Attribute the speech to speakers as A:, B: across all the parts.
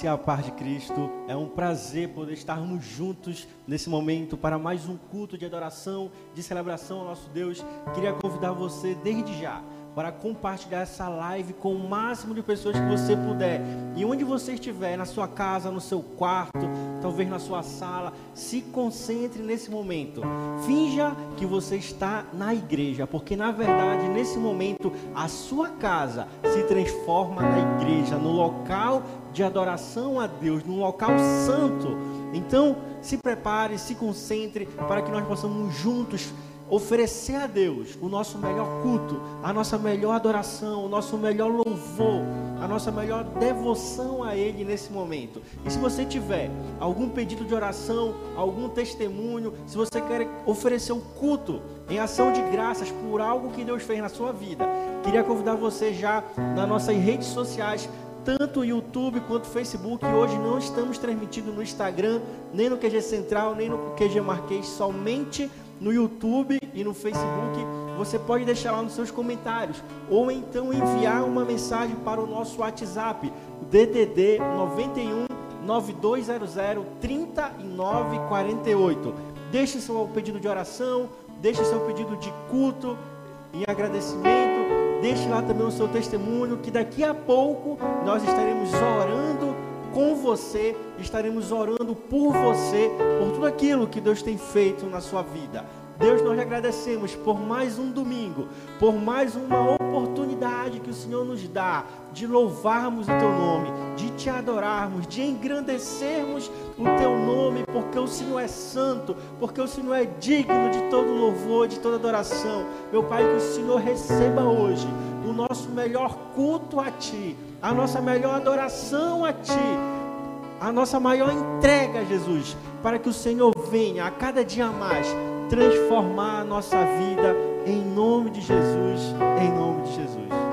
A: graça e a paz de Cristo. É um prazer poder estarmos juntos nesse momento para mais um culto de adoração, de celebração ao nosso Deus. Queria convidar você desde já para compartilhar essa live com o máximo de pessoas que você puder. E onde você estiver, na sua casa, no seu quarto, talvez na sua sala, se concentre nesse momento. Finja que você está na igreja, porque na verdade, nesse momento, a sua casa se transforma na igreja, no local de adoração a Deus, num local santo. Então, se prepare, se concentre para que nós possamos juntos oferecer a Deus o nosso melhor culto, a nossa melhor adoração, o nosso melhor louvor, a nossa melhor devoção a Ele nesse momento. E se você tiver algum pedido de oração, algum testemunho, se você quer oferecer um culto em ação de graças por algo que Deus fez na sua vida, queria convidar você já nas nossas redes sociais tanto o YouTube quanto o Facebook. Hoje não estamos transmitindo no Instagram, nem no QG Central, nem no QG Marquês, somente no YouTube e no Facebook, você pode deixar lá nos seus comentários ou então enviar uma mensagem para o nosso WhatsApp, DDD 91 9200 3948. Deixe seu pedido de oração, deixe seu pedido de culto em agradecimento, deixe lá também o seu testemunho, que daqui a pouco nós estaremos orando com você, estaremos orando por você, por tudo aquilo que Deus tem feito na sua vida. Deus, nós agradecemos por mais um domingo, por mais uma oportunidade que o Senhor nos dá de louvarmos o Teu nome, de Te adorarmos, de engrandecermos o Teu nome, porque o Senhor é santo, porque o Senhor é digno de todo louvor, de toda adoração. Meu Pai, que o Senhor receba hoje o nosso melhor culto a Ti, a nossa melhor adoração a Ti, a nossa maior entrega, Jesus, para que o Senhor venha a cada dia mais transformar a nossa vida em nome de Jesus, em nome de Jesus.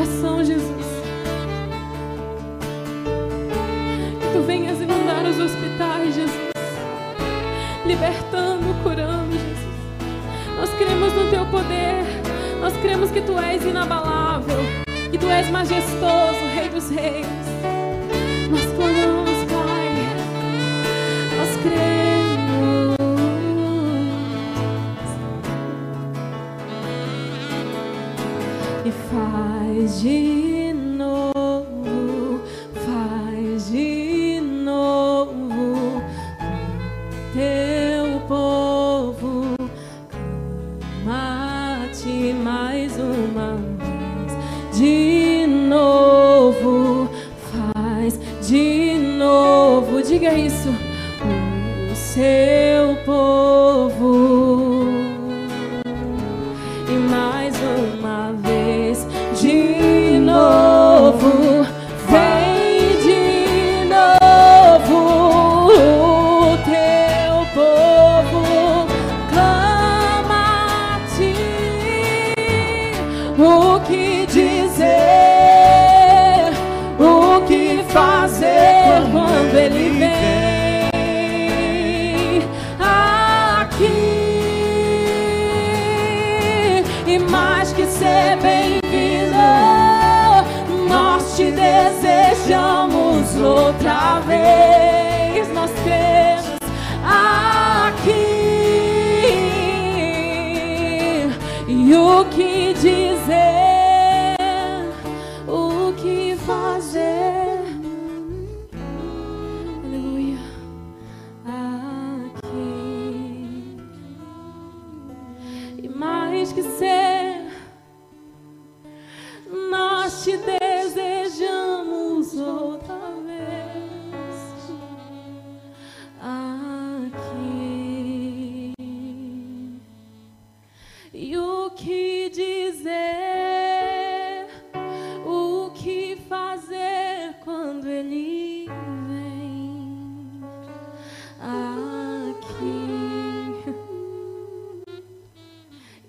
B: coração, Jesus. Que tu venhas inundar os hospitais, Jesus. Libertando, curando, Jesus. Nós cremos no teu poder. Nós cremos que tu és inabalável. Que tu és majestoso, Rei dos Reis. dias.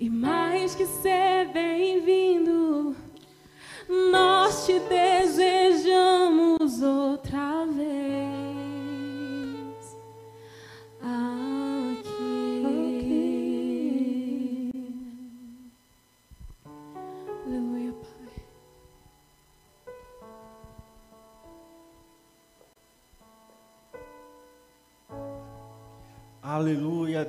A: Aleluia,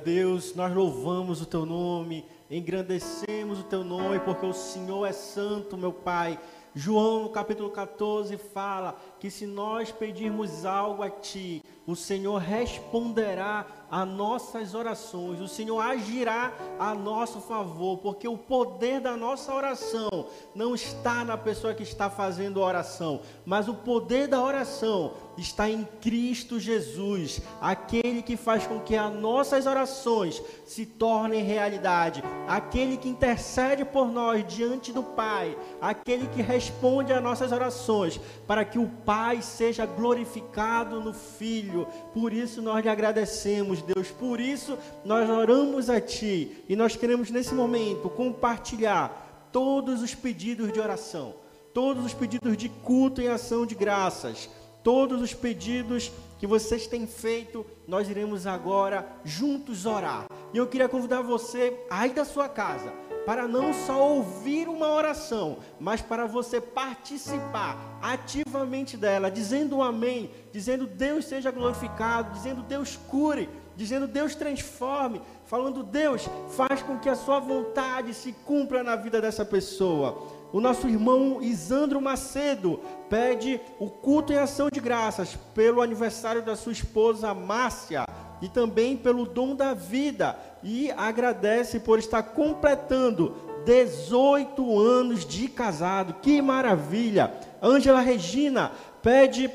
A: Deus, nós louvamos o teu nome, engrandecemos o teu nome, porque o Senhor é santo, meu Pai. João, no capítulo 14, fala que se nós pedirmos algo a Ti, o Senhor responderá a nossas orações, o Senhor agirá a nosso favor, porque o poder da nossa oração não está na pessoa que está fazendo a oração, mas o poder da oração está em Cristo Jesus, aquele que faz com que as nossas orações se tornem realidade, aquele que intercede por nós diante do Pai, aquele que responde às nossas orações, para que o Pai seja glorificado no Filho. Por isso nós lhe agradecemos, Deus, por isso nós oramos a Ti. E nós queremos nesse momento compartilhar todos os pedidos de oração todos os pedidos de culto em ação de graças, todos os pedidos que vocês têm feito, nós iremos agora juntos orar. E eu queria convidar você aí da sua casa, para não só ouvir uma oração, mas para você participar ativamente dela, dizendo um amém, dizendo Deus seja glorificado, dizendo Deus cure, dizendo Deus transforme, falando Deus faz com que a sua vontade se cumpra na vida dessa pessoa. O nosso irmão Isandro Macedo pede o culto em ação de graças pelo aniversário da sua esposa Márcia e também pelo dom da vida e agradece por estar completando 18 anos de casado. Que maravilha! Ângela Regina pede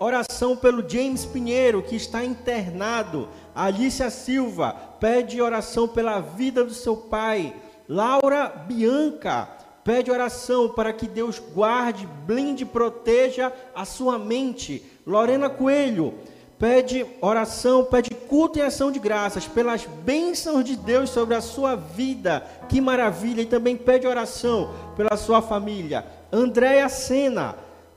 A: oração pelo James Pinheiro, que está internado. Alicia Silva pede oração pela vida do seu pai. Laura Bianca Pede oração para que Deus guarde, blinde, proteja a sua mente. Lorena Coelho pede oração, pede culto e ação de graças pelas bênçãos de Deus sobre a sua vida. Que maravilha! E também pede oração pela sua família. Andréia Sena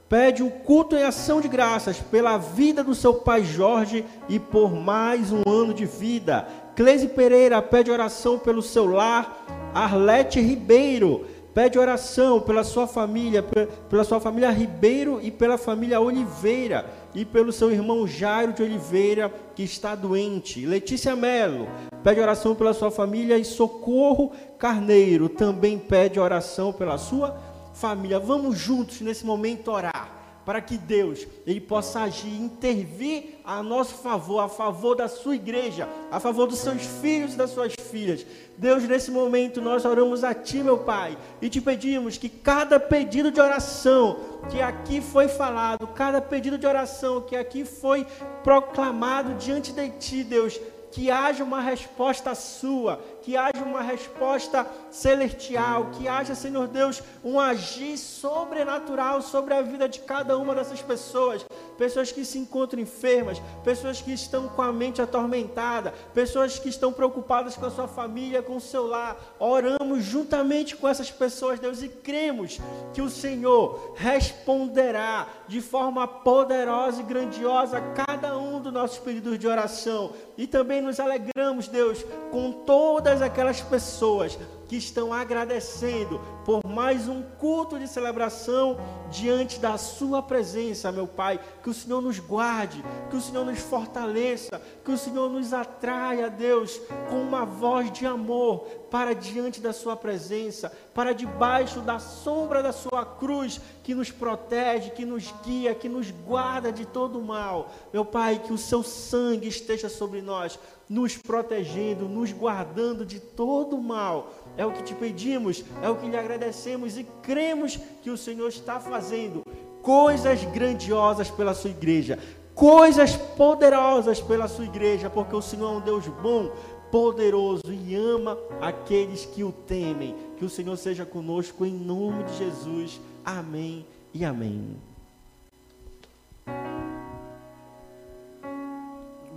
A: pede um culto em ação de graças pela vida do seu pai Jorge e por mais um ano de vida. Cleise Pereira pede oração pelo seu lar. Arlete Ribeiro Pede oração pela sua família, pela sua família Ribeiro e pela família Oliveira e pelo seu irmão Jairo de Oliveira que está doente. Letícia Melo pede oração pela sua família e Socorro Carneiro também pede oração pela sua família. Vamos juntos nesse momento orar para que Deus ele possa agir, intervir a nosso favor, a favor da sua igreja, a favor dos seus filhos e das suas filhas. Deus, nesse momento nós oramos a Ti, meu Pai, e te pedimos que cada pedido de oração que aqui foi falado, cada pedido de oração que aqui foi proclamado diante de Ti, Deus, que haja uma resposta sua, que haja uma resposta celestial, que haja, Senhor Deus, um agir sobrenatural sobre a vida de cada uma dessas pessoas, pessoas que se encontram enfermas, pessoas que estão com a mente atormentada, pessoas que estão preocupadas com a sua família, com o seu lar. Oramos juntamente com essas pessoas, Deus, e cremos que o Senhor responderá de forma poderosa e grandiosa a cada um dos nossos pedidos de oração. E também nos alegramos, Deus, com todas aquelas pessoas que estão agradecendo por mais um culto de celebração diante da Sua presença, meu Pai. Que o Senhor nos guarde, que o Senhor nos fortaleça, que o Senhor nos atraia, Deus, com uma voz de amor para diante da Sua presença, para debaixo da sombra da Sua cruz, que nos protege, que nos guia, que nos guarda de todo o mal. Meu Pai, que o Seu sangue esteja sobre nós, nos protegendo, nos guardando de todo o mal é o que te pedimos, é o que lhe agradecemos e cremos que o Senhor está fazendo coisas grandiosas pela sua igreja, coisas poderosas pela sua igreja, porque o Senhor é um Deus bom, poderoso e ama aqueles que o temem. Que o Senhor seja conosco em nome de Jesus. Amém e amém.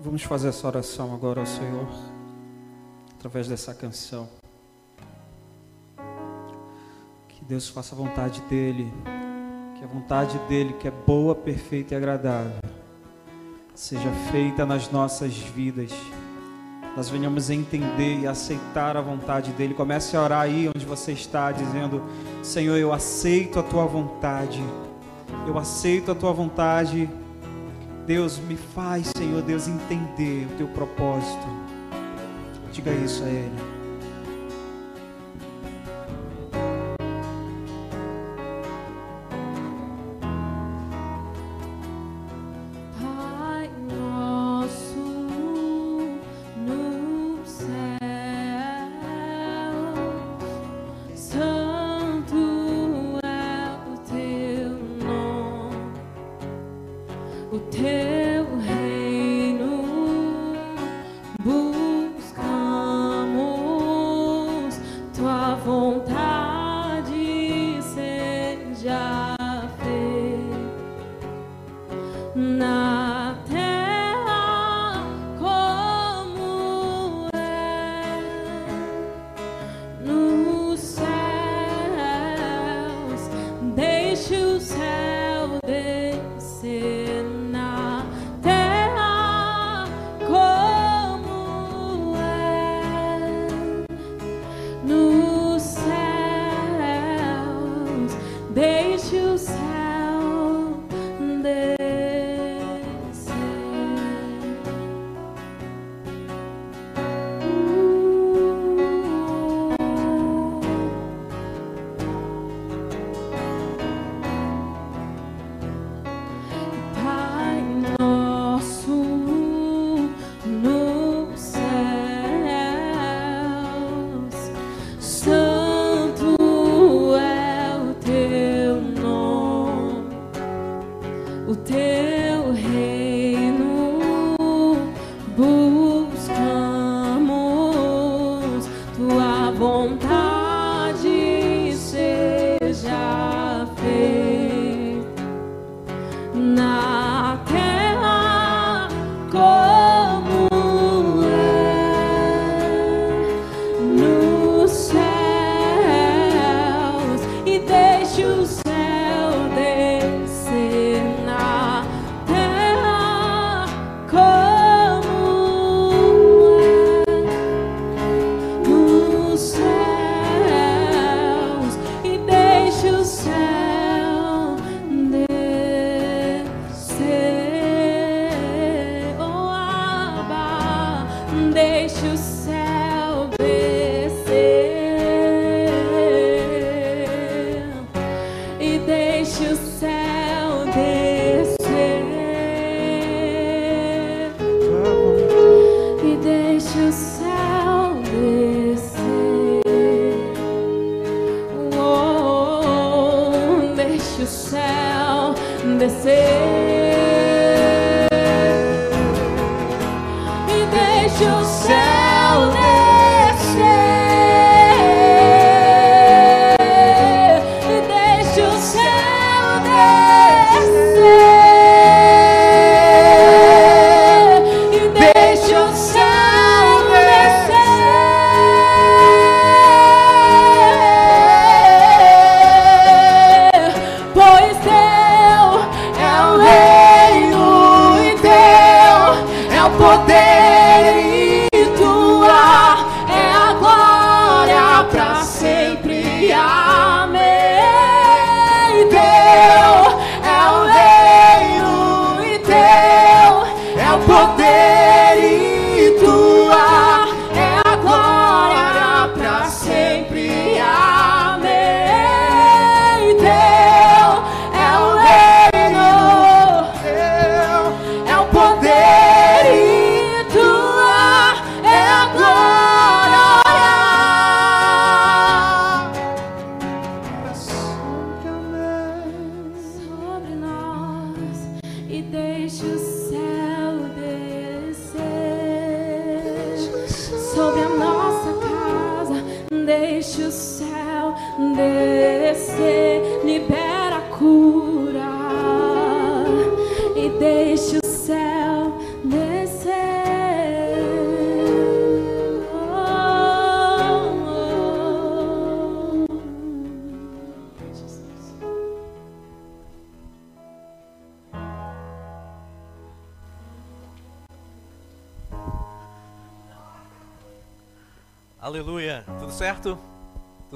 C: Vamos fazer essa oração agora ao Senhor, através dessa canção. Deus faça a vontade dEle, que a vontade dEle, que é boa, perfeita e agradável, seja feita nas nossas vidas. Nós venhamos entender e aceitar a vontade dEle. Comece a orar aí onde você está, dizendo: Senhor, eu aceito a tua vontade, eu aceito a tua vontade. Deus, me faz, Senhor Deus, entender o teu propósito. Diga isso a Ele.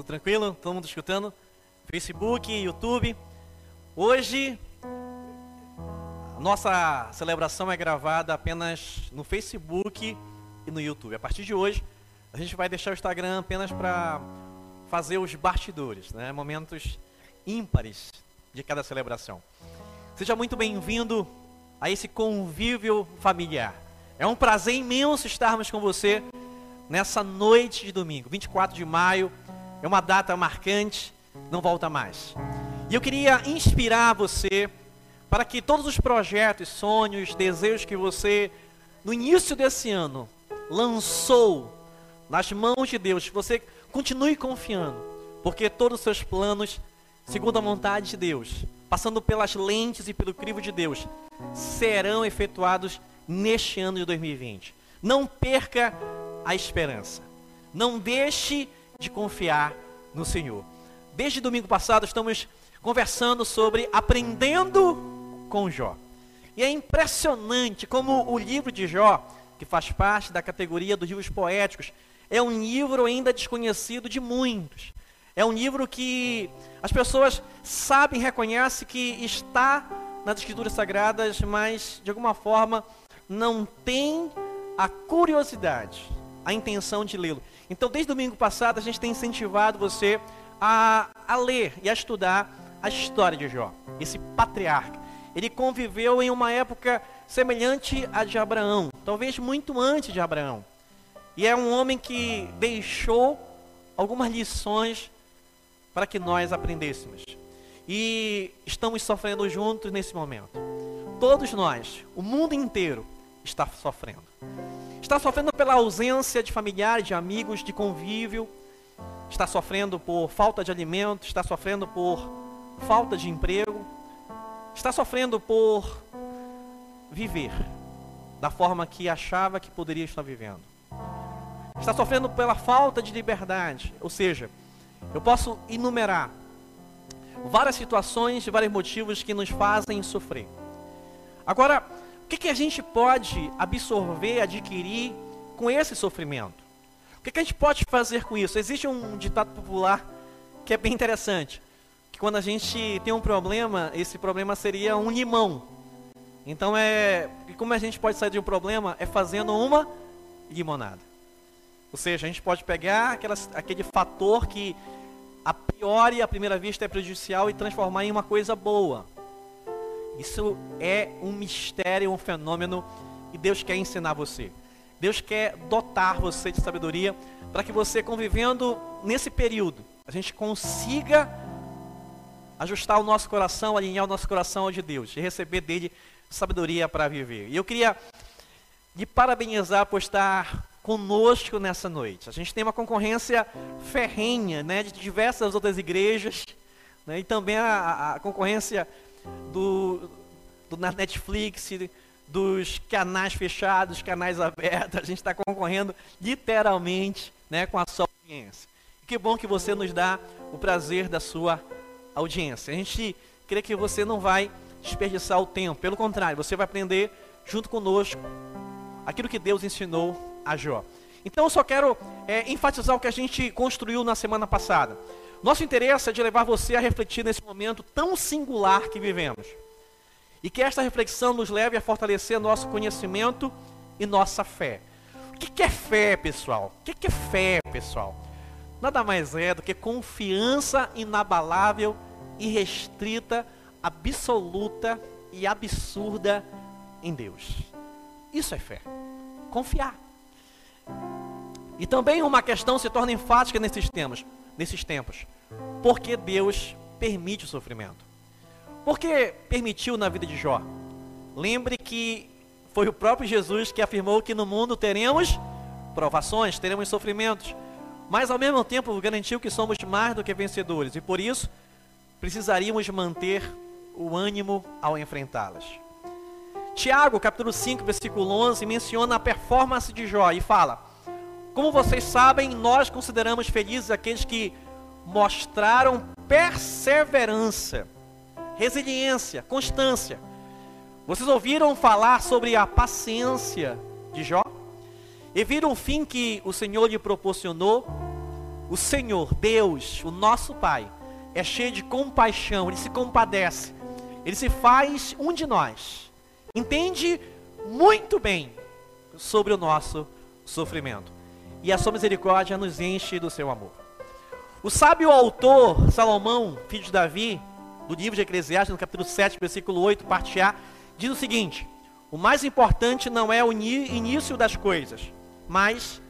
D: Tranquilo? Todo mundo escutando? Facebook, YouTube. Hoje, nossa celebração é gravada apenas no Facebook e no YouTube. A partir de hoje, a gente vai deixar o Instagram apenas para fazer os bastidores, né? momentos ímpares de cada celebração. Seja muito bem-vindo a esse convívio familiar. É um prazer imenso estarmos com você nessa noite de domingo, 24 de maio é uma data marcante, não volta mais. E eu queria inspirar você para que todos os projetos, sonhos, desejos que você, no início desse ano, lançou nas mãos de Deus, você continue confiando, porque todos os seus planos, segundo a vontade de Deus, passando pelas lentes e pelo crivo de Deus, serão efetuados neste ano de 2020. Não perca a esperança. Não deixe de confiar no Senhor. Desde domingo passado estamos conversando sobre aprendendo com Jó. E é impressionante como o livro de Jó, que faz parte da categoria dos livros poéticos, é um livro ainda desconhecido de muitos. É um livro que as pessoas sabem, reconhecem que está nas escrituras sagradas, mas de alguma forma não tem a curiosidade, a intenção de lê-lo. Então, desde domingo passado, a gente tem incentivado você a, a ler e a estudar a história de Jó, esse patriarca. Ele conviveu em uma época semelhante à de Abraão, talvez muito antes de Abraão. E é um homem que deixou algumas lições para que nós aprendêssemos. E estamos sofrendo juntos nesse momento. Todos nós, o mundo inteiro, está sofrendo. Está sofrendo pela ausência de familiares, de amigos, de convívio. Está sofrendo por falta de alimento, está sofrendo por falta de emprego. Está sofrendo por viver da forma que achava que poderia estar vivendo. Está sofrendo pela falta de liberdade, ou seja, eu posso enumerar várias situações e vários motivos que nos fazem sofrer. Agora, que, que a gente pode absorver, adquirir com esse sofrimento? O que, que a gente pode fazer com isso? Existe um ditado popular que é bem interessante, que quando a gente tem um problema, esse problema seria um limão. Então é, como a gente pode sair de um problema é fazendo uma limonada. Ou seja, a gente pode pegar aquelas, aquele fator que a priori, à primeira vista, é prejudicial e transformar em uma coisa boa. Isso é um mistério, um fenômeno e Deus quer ensinar você. Deus quer dotar você de sabedoria para que você, convivendo nesse período, a gente consiga ajustar o nosso coração, alinhar o nosso coração ao de Deus e receber dele sabedoria para viver. E eu queria lhe parabenizar por estar conosco nessa noite. A gente tem uma concorrência ferrenha né, de diversas outras igrejas né, e também a, a concorrência do, do, na Netflix, dos canais fechados, canais abertos, a gente está concorrendo literalmente né, com a sua audiência. Que bom que você nos dá o prazer da sua audiência. A gente crê que você não vai desperdiçar o tempo, pelo contrário, você vai aprender junto conosco aquilo que Deus ensinou a Jó. Então eu só quero é, enfatizar o que a gente construiu na semana passada. Nosso interesse é de levar você a refletir nesse momento tão singular que vivemos. E que esta reflexão nos leve a fortalecer nosso conhecimento e nossa fé. O que é fé, pessoal? O que é fé, pessoal? Nada mais é do que confiança inabalável, irrestrita, absoluta e absurda em Deus. Isso é fé. Confiar. E também uma questão se torna enfática nesses tempos, nesses tempos. Porque Deus permite o sofrimento. Por que permitiu na vida de Jó? Lembre que foi o próprio Jesus que afirmou que no mundo teremos provações, teremos sofrimentos, mas ao mesmo tempo garantiu que somos mais do que vencedores e por isso precisaríamos manter o ânimo ao enfrentá-las. Tiago, capítulo 5, versículo 11, menciona a performance de Jó e fala: Como vocês sabem, nós consideramos felizes aqueles que mostraram perseverança, resiliência, constância. Vocês ouviram falar sobre a paciência de Jó? E viram o fim que o Senhor lhe proporcionou? O Senhor, Deus, o nosso Pai, é cheio de compaixão, ele se compadece, ele se faz um de nós, entende muito bem sobre o nosso sofrimento, e a sua misericórdia nos enche do seu amor. O sábio autor Salomão, filho de Davi, do livro de Eclesiastes, no capítulo 7, versículo 8, parte A, diz o seguinte: O mais importante não é o início das coisas, mas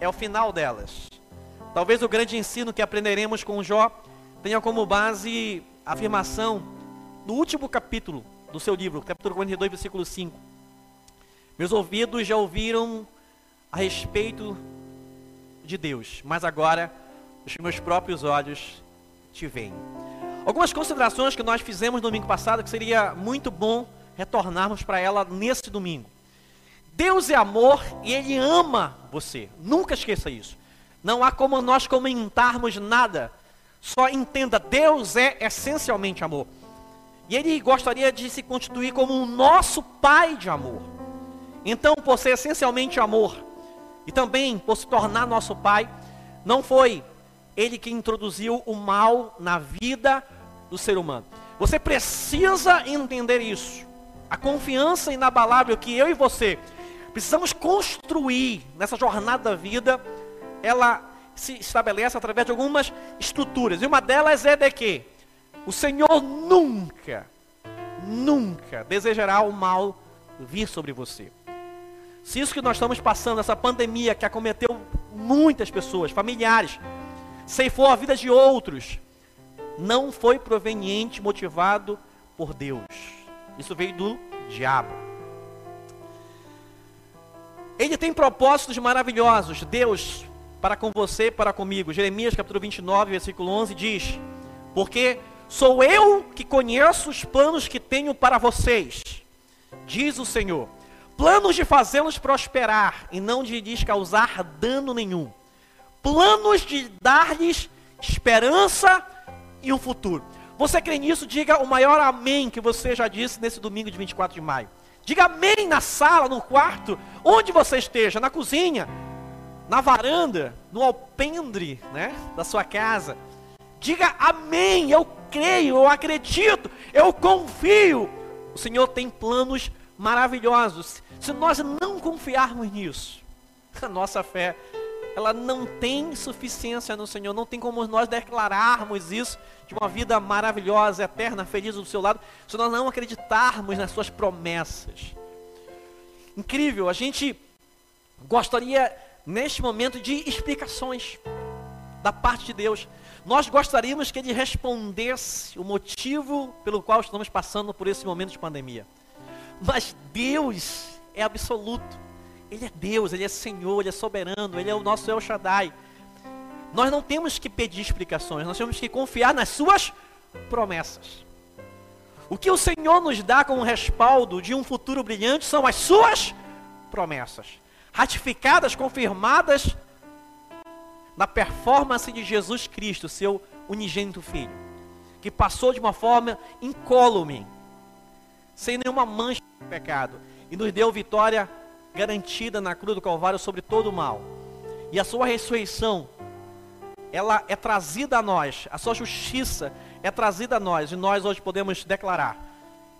D: é o final delas. Talvez o grande ensino que aprenderemos com Jó tenha como base a afirmação do último capítulo do seu livro, capítulo 42, versículo 5. Meus ouvidos já ouviram a respeito de Deus, mas agora os meus próprios olhos te veem. Algumas considerações que nós fizemos no domingo passado que seria muito bom retornarmos para ela nesse domingo. Deus é amor e Ele ama você. Nunca esqueça isso. Não há como nós comentarmos nada. Só entenda, Deus é essencialmente amor. E Ele gostaria de se constituir como o nosso Pai de amor. Então, por ser essencialmente amor, e também por se tornar nosso Pai, não foi Ele que introduziu o mal na vida do ser humano. Você precisa entender isso. A confiança inabalável que eu e você precisamos construir nessa jornada da vida, ela se estabelece através de algumas estruturas. E uma delas é de que o Senhor nunca, nunca desejará o mal vir sobre você. Se isso que nós estamos passando, essa pandemia que acometeu muitas pessoas, familiares, ceifou a vida de outros, não foi proveniente, motivado por Deus. Isso veio do diabo. Ele tem propósitos maravilhosos, Deus, para com você, para comigo. Jeremias capítulo 29, versículo 11 diz: Porque sou eu que conheço os planos que tenho para vocês, diz o Senhor. Planos de fazê-los prosperar e não de lhes causar dano nenhum. Planos de dar-lhes esperança e um futuro. Você crê nisso? Diga o maior amém que você já disse nesse domingo de 24 de maio. Diga amém na sala, no quarto, onde você esteja, na cozinha, na varanda, no alpendre, né, da sua casa. Diga amém, eu creio, eu acredito, eu confio. O Senhor tem planos maravilhosos. Se nós não confiarmos nisso, a nossa fé ela não tem suficiência no Senhor, não tem como nós declararmos isso de uma vida maravilhosa, eterna, feliz do seu lado, se nós não acreditarmos nas suas promessas. Incrível, a gente gostaria neste momento de explicações da parte de Deus. Nós gostaríamos que ele respondesse o motivo pelo qual estamos passando por esse momento de pandemia. Mas Deus é absoluto. Ele é Deus, Ele é Senhor, Ele é soberano, Ele é o nosso El Shaddai. Nós não temos que pedir explicações, nós temos que confiar nas Suas promessas. O que o Senhor nos dá como respaldo de um futuro brilhante são as Suas promessas, ratificadas, confirmadas na performance de Jesus Cristo, seu unigênito Filho, que passou de uma forma incólume, sem nenhuma mancha de pecado, e nos deu vitória garantida na cruz do Calvário sobre todo o mal. E a sua ressurreição, ela é trazida a nós, a sua justiça é trazida a nós, e nós hoje podemos declarar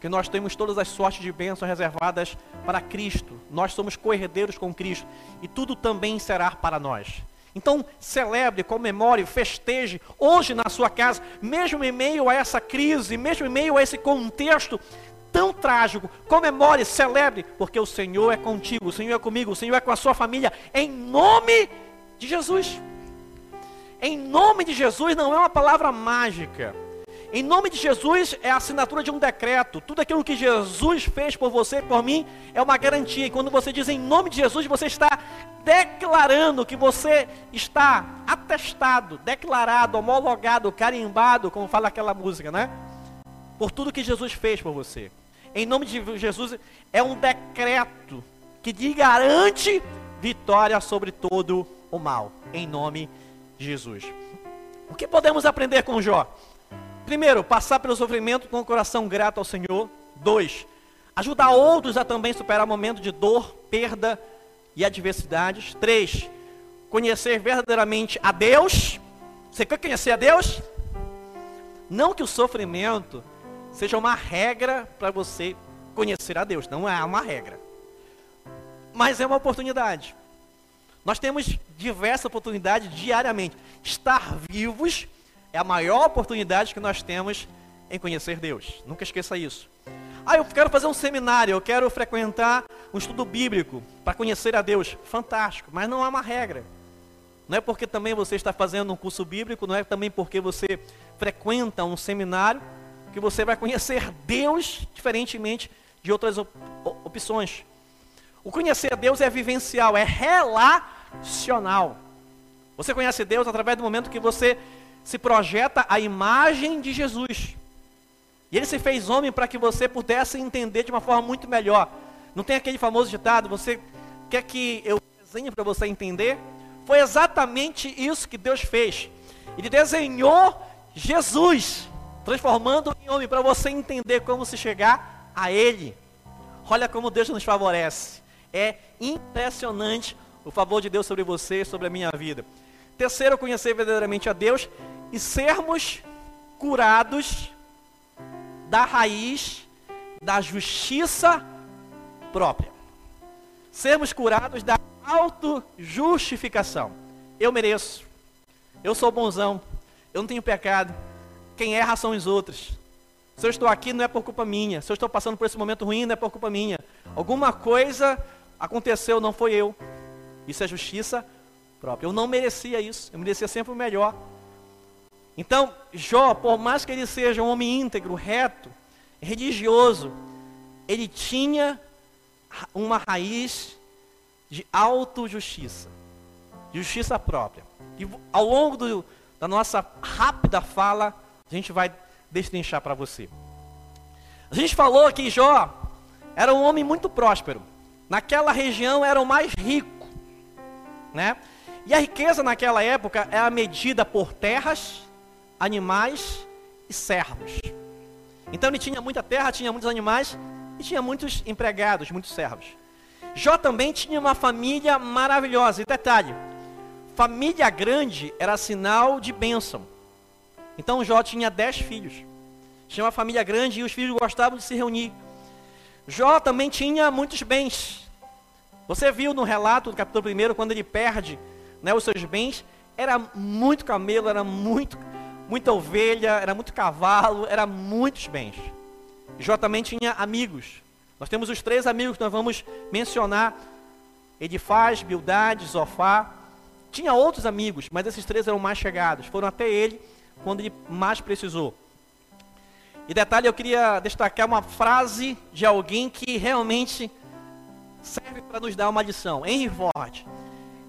D: que nós temos todas as sortes de bênçãos reservadas para Cristo. Nós somos co-herdeiros com Cristo, e tudo também será para nós. Então, celebre, comemore, festeje hoje na sua casa, mesmo em meio a essa crise, mesmo em meio a esse contexto tão trágico, comemore, celebre, porque o Senhor é contigo, o Senhor é comigo, o Senhor é com a sua família, em nome de Jesus. Em nome de Jesus não é uma palavra mágica. Em nome de Jesus é a assinatura de um decreto. Tudo aquilo que Jesus fez por você e por mim é uma garantia. E quando você diz em nome de Jesus, você está declarando que você está atestado, declarado, homologado, carimbado, como fala aquela música, né? Por tudo que Jesus fez por você em nome de Jesus, é um decreto que lhe garante vitória sobre todo o mal, em nome de Jesus. O que podemos aprender com Jó? Primeiro, passar pelo sofrimento com o coração grato ao Senhor. Dois, ajudar outros a também superar momentos de dor, perda e adversidades. Três, conhecer verdadeiramente a Deus. Você quer conhecer a Deus? Não que o sofrimento seja uma regra para você conhecer a Deus. Não é uma regra. Mas é uma oportunidade. Nós temos diversas oportunidades diariamente. Estar vivos é a maior oportunidade que nós temos em conhecer Deus. Nunca esqueça isso. Ah, eu quero fazer um seminário, eu quero frequentar um estudo bíblico para conhecer a Deus. Fantástico, mas não há uma regra. Não é porque também você está fazendo um curso bíblico, não é também porque você frequenta um seminário que você vai conhecer Deus diferentemente de outras op opções. O conhecer Deus é vivencial, é relacional. Você conhece Deus através do momento que você se projeta a imagem de Jesus. E ele se fez homem para que você pudesse entender de uma forma muito melhor. Não tem aquele famoso ditado, você quer que eu desenhe para você entender? Foi exatamente isso que Deus fez. Ele desenhou Jesus, transformando em homem para você entender como se chegar a ele. Olha como Deus nos favorece. É impressionante o favor de Deus sobre você, sobre a minha vida. Terceiro, conhecer verdadeiramente a Deus e sermos curados da raiz da justiça própria. Sermos curados da autojustificação. Eu mereço. Eu sou bonzão. Eu não tenho pecado. Quem erra são os outros. Se eu estou aqui não é por culpa minha. Se eu estou passando por esse momento ruim não é por culpa minha. Alguma coisa aconteceu, não foi eu. Isso é justiça própria. Eu não merecia isso. Eu merecia sempre o melhor. Então, Jó, por mais que ele seja um homem íntegro, reto, religioso, ele tinha uma raiz de autojustiça, justiça própria. E ao longo do, da nossa rápida fala, a gente vai destrinchar para você. A gente falou que Jó era um homem muito próspero. Naquela região era o mais rico, né? E a riqueza naquela época era medida por terras, animais e servos. Então ele tinha muita terra, tinha muitos animais e tinha muitos empregados, muitos servos. Jó também tinha uma família maravilhosa. E detalhe, família grande era sinal de bênção. Então Jó tinha dez filhos. Tinha uma família grande e os filhos gostavam de se reunir. Jó também tinha muitos bens. Você viu no relato do capítulo 1, quando ele perde né, os seus bens, era muito camelo, era muito muita ovelha, era muito cavalo, era muitos bens. Jó também tinha amigos. Nós temos os três amigos que nós vamos mencionar: Edifaz, Bildade, Zofá. Tinha outros amigos, mas esses três eram mais chegados. Foram até ele quando ele mais precisou. E detalhe, eu queria destacar uma frase de alguém que realmente serve para nos dar uma lição. Henry Ford.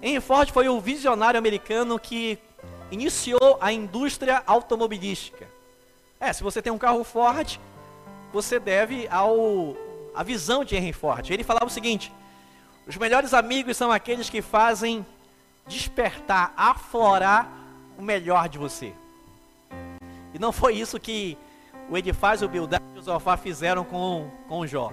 D: Henry Ford foi o visionário americano que iniciou a indústria automobilística. É, se você tem um carro Ford, você deve ao a visão de Henry Ford. Ele falava o seguinte: os melhores amigos são aqueles que fazem despertar, aflorar o melhor de você. E não foi isso que o Edifaz, o Bildad e o Zofá fizeram com, com Jó.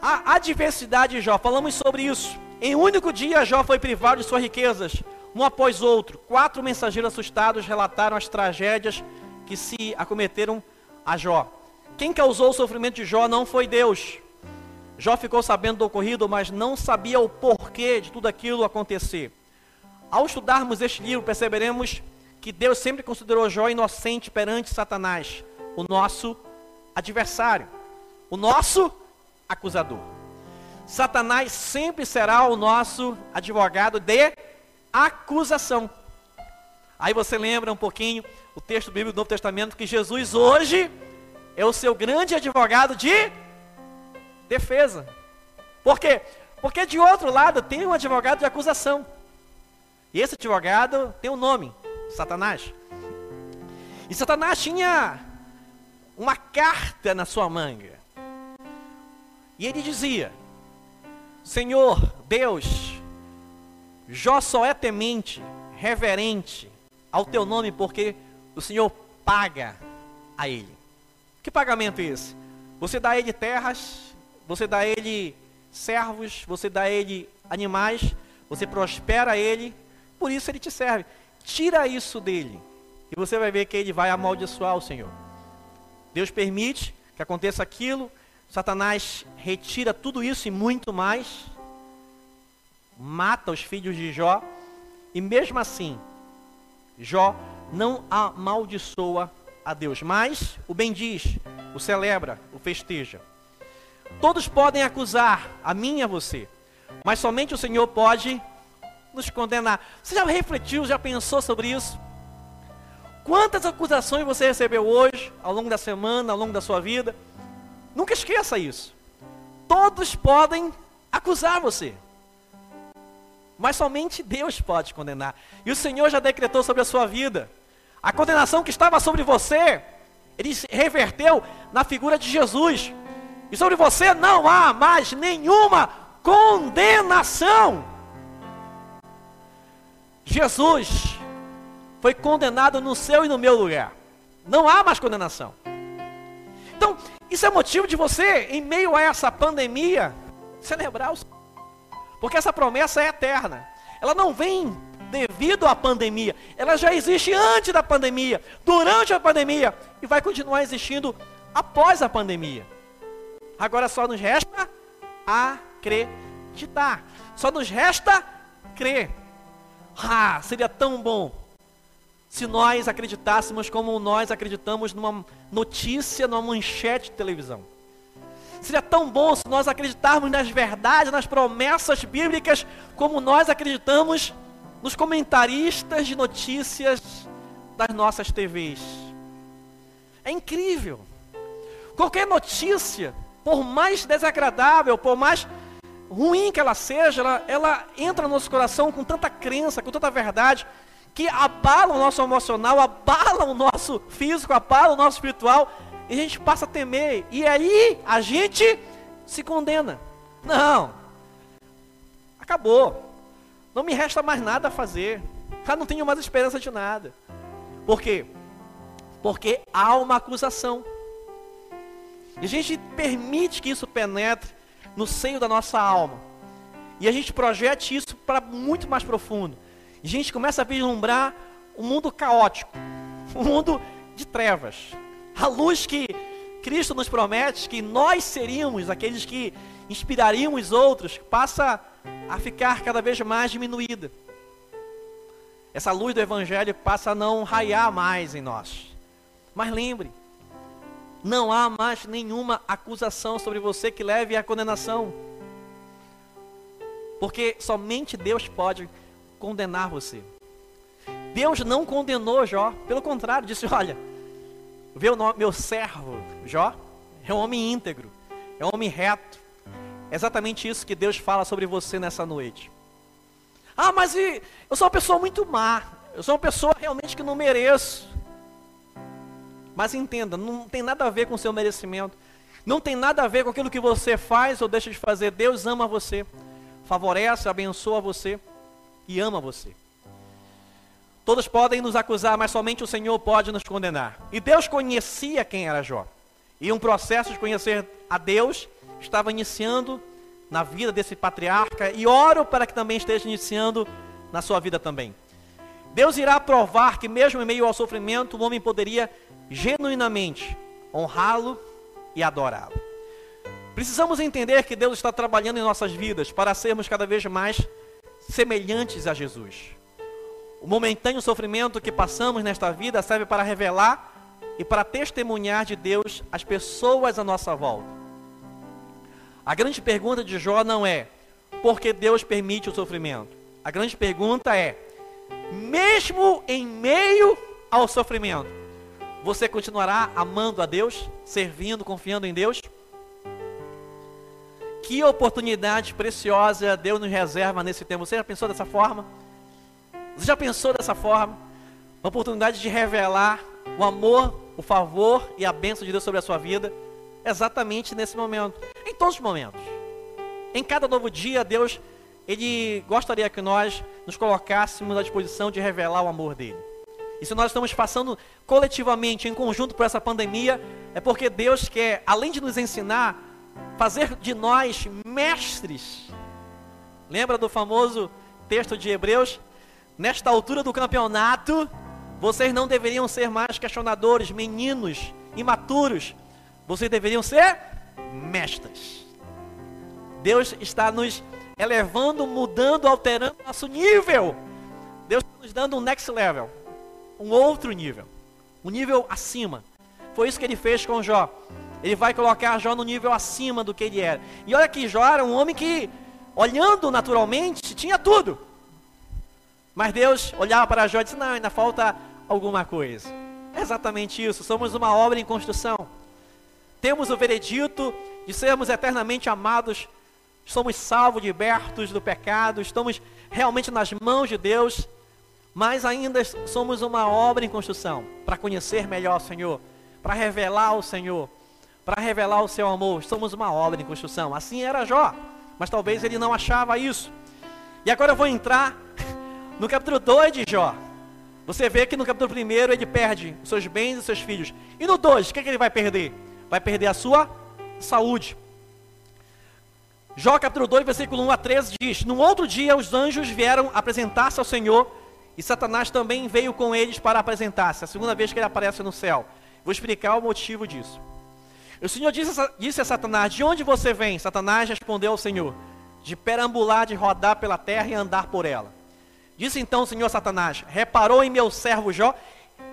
D: A adversidade de Jó, falamos sobre isso. Em um único dia, Jó foi privado de suas riquezas, um após outro, quatro mensageiros assustados relataram as tragédias que se acometeram a Jó. Quem causou o sofrimento de Jó não foi Deus. Jó ficou sabendo do ocorrido, mas não sabia o porquê de tudo aquilo acontecer. Ao estudarmos este livro, perceberemos que Deus sempre considerou Jó inocente perante Satanás, o nosso adversário, o nosso acusador. Satanás sempre será o nosso advogado de acusação. Aí você lembra um pouquinho o texto bíblico do Novo Testamento que Jesus hoje é o seu grande advogado de defesa. Por quê? Porque de outro lado tem um advogado de acusação. E esse advogado tem um nome, Satanás. E Satanás tinha uma carta na sua manga. E ele dizia: Senhor, Deus, Jó só é temente, reverente ao teu nome porque o Senhor paga a ele. Que pagamento é esse? Você dá a ele terras, você dá a ele servos, você dá a ele animais, você prospera ele, por isso ele te serve. Tira isso dele. E você vai ver que ele vai amaldiçoar o Senhor. Deus permite que aconteça aquilo, Satanás retira tudo isso e muito mais. Mata os filhos de Jó, e mesmo assim, Jó não amaldiçoa a Deus, mas o bendiz, o celebra, o festeja. Todos podem acusar, a mim e a você, mas somente o Senhor pode nos condenar. Você já refletiu, já pensou sobre isso? Quantas acusações você recebeu hoje, ao longo da semana, ao longo da sua vida? Nunca esqueça isso. Todos podem acusar você. Mas somente Deus pode condenar. E o Senhor já decretou sobre a sua vida. A condenação que estava sobre você, ele reverteu na figura de Jesus. E sobre você não há mais nenhuma condenação. Jesus foi condenado no seu e no meu lugar. Não há mais condenação. Então, isso é motivo de você, em meio a essa pandemia, celebrar o Porque essa promessa é eterna. Ela não vem devido à pandemia. Ela já existe antes da pandemia, durante a pandemia e vai continuar existindo após a pandemia. Agora só nos resta acreditar. Só nos resta crer. Ah, seria tão bom se nós acreditássemos como nós acreditamos numa notícia, numa manchete de televisão. Seria tão bom se nós acreditarmos nas verdades, nas promessas bíblicas, como nós acreditamos nos comentaristas de notícias das nossas TVs. É incrível. Qualquer notícia, por mais desagradável, por mais ruim que ela seja, ela, ela entra no nosso coração com tanta crença, com tanta verdade, que abala o nosso emocional, abala o nosso físico, abala o nosso espiritual, e a gente passa a temer. E aí a gente se condena. Não. Acabou. Não me resta mais nada a fazer. Já não tenho mais esperança de nada. Por quê? Porque há uma acusação. E a gente permite que isso penetre no seio da nossa alma. E a gente projete isso para muito mais profundo. E a gente começa a vislumbrar um mundo caótico, um mundo de trevas. A luz que Cristo nos promete que nós seríamos aqueles que inspirariam os outros, passa a ficar cada vez mais diminuída. Essa luz do Evangelho passa a não raiar mais em nós. Mas lembre, não há mais nenhuma acusação sobre você que leve à condenação. Porque somente Deus pode condenar você. Deus não condenou Jó, pelo contrário, disse: Olha, vê o meu servo Jó, é um homem íntegro, é um homem reto, é exatamente isso que Deus fala sobre você nessa noite. Ah, mas eu sou uma pessoa muito má. Eu sou uma pessoa realmente que não mereço. Mas entenda, não tem nada a ver com o seu merecimento. Não tem nada a ver com aquilo que você faz ou deixa de fazer. Deus ama você, favorece, abençoa você e ama você. Todos podem nos acusar, mas somente o Senhor pode nos condenar. E Deus conhecia quem era Jó. E um processo de conhecer a Deus estava iniciando na vida desse patriarca e oro para que também esteja iniciando na sua vida também. Deus irá provar que mesmo em meio ao sofrimento, o homem poderia genuinamente honrá-lo e adorá-lo. Precisamos entender que Deus está trabalhando em nossas vidas para sermos cada vez mais semelhantes a Jesus. O momentâneo sofrimento que passamos nesta vida serve para revelar e para testemunhar de Deus as pessoas à nossa volta. A grande pergunta de Jó não é por que Deus permite o sofrimento. A grande pergunta é: mesmo em meio ao sofrimento, você continuará amando a Deus, servindo, confiando em Deus? Que oportunidade preciosa Deus nos reserva nesse tempo. Você já pensou dessa forma? Você já pensou dessa forma? Uma oportunidade de revelar o amor, o favor e a bênção de Deus sobre a sua vida exatamente nesse momento, em todos os momentos. Em cada novo dia, Deus, Ele gostaria que nós nos colocássemos à disposição de revelar o amor dEle. E se nós estamos passando coletivamente, em conjunto por essa pandemia, é porque Deus quer, além de nos ensinar, fazer de nós mestres. Lembra do famoso texto de Hebreus? Nesta altura do campeonato, vocês não deveriam ser mais questionadores, meninos, imaturos, vocês deveriam ser mestres. Deus está nos elevando, mudando, alterando nosso nível. Deus está nos dando um next level, um outro nível, um nível acima. Foi isso que ele fez com Jó. Ele vai colocar Jó no nível acima do que ele era. E olha que Jó era um homem que, olhando naturalmente, tinha tudo. Mas Deus olhava para Jó e disse: Não, ainda falta alguma coisa. É exatamente isso, somos uma obra em construção. Temos o veredito de sermos eternamente amados, somos salvos, libertos do pecado, estamos realmente nas mãos de Deus, mas ainda somos uma obra em construção para conhecer melhor o Senhor, para revelar o Senhor, para revelar o seu amor. Somos uma obra em construção. Assim era Jó, mas talvez ele não achava isso. E agora eu vou entrar no capítulo 2 de Jó. Você vê que no capítulo 1 ele perde os seus bens e seus filhos. E no 2, o que, é que ele vai perder? Vai perder a sua saúde. Jó capítulo 2, versículo 1 a 13 diz: Num outro dia os anjos vieram apresentar-se ao Senhor, e Satanás também veio com eles para apresentar-se. A segunda vez que ele aparece no céu. Vou explicar o motivo disso. O Senhor disse, disse a Satanás: De onde você vem? Satanás respondeu ao Senhor: De perambular, de rodar pela terra e andar por ela. Disse então o Senhor Satanás: Reparou em meu servo Jó?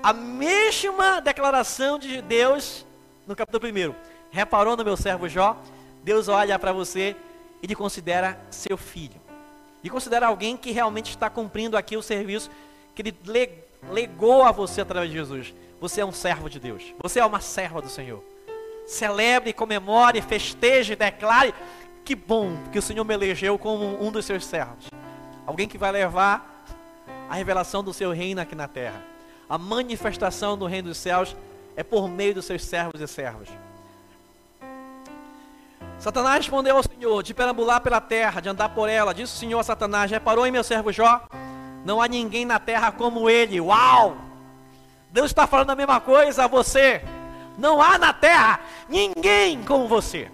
D: A mesma declaração de Deus no capítulo 1. Reparou no meu servo Jó? Deus olha para você e lhe considera seu filho. E considera alguém que realmente está cumprindo aqui o serviço que ele legou a você através de Jesus. Você é um servo de Deus. Você é uma serva do Senhor. Celebre, comemore, festeje, declare. Que bom que o Senhor me elegeu como um dos seus servos. Alguém que vai levar a revelação do seu reino aqui na terra. A manifestação do reino dos céus é por meio dos seus servos e servas. Satanás respondeu ao Senhor: De perambular pela terra, de andar por ela, disse o Senhor a Satanás: Reparou em meu servo Jó? Não há ninguém na terra como ele. Uau! Deus está falando a mesma coisa a você. Não há na terra ninguém como você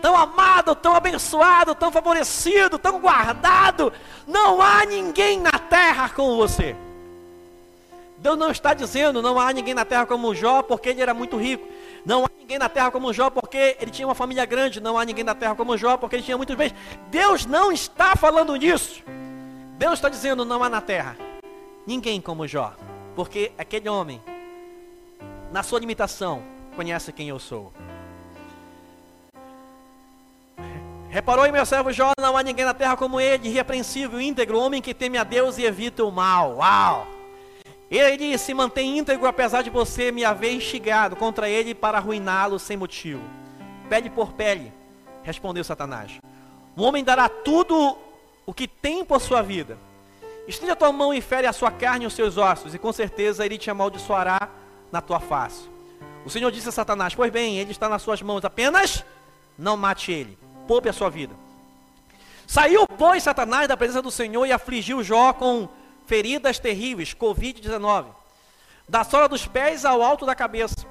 D: tão amado, tão abençoado, tão favorecido, tão guardado. Não há ninguém na terra como você. Deus não está dizendo, não há ninguém na terra como Jó, porque ele era muito rico. Não há ninguém na terra como Jó, porque ele tinha uma família grande. Não há ninguém na terra como Jó, porque ele tinha muitos bens. Deus não está falando nisso. Deus está dizendo, não há na terra ninguém como Jó, porque aquele homem, na sua limitação, conhece quem eu sou. Reparou em meu servo Jó, não há ninguém na terra como ele, irrepreensível, íntegro, homem que teme a Deus e evita o mal. Uau! Ele se mantém íntegro apesar de você me haver instigado contra ele para arruiná-lo sem motivo. Pele por pele, respondeu Satanás. O homem dará tudo o que tem por sua vida. Estende a tua mão e fere a sua carne e os seus ossos, e com certeza ele te amaldiçoará na tua face. O Senhor disse a Satanás: Pois bem, ele está nas suas mãos, apenas não mate ele poupe a sua vida. Saiu, pois, Satanás da presença do Senhor e afligiu Jó com feridas terríveis, Covid-19, da sola dos pés ao alto da cabeça.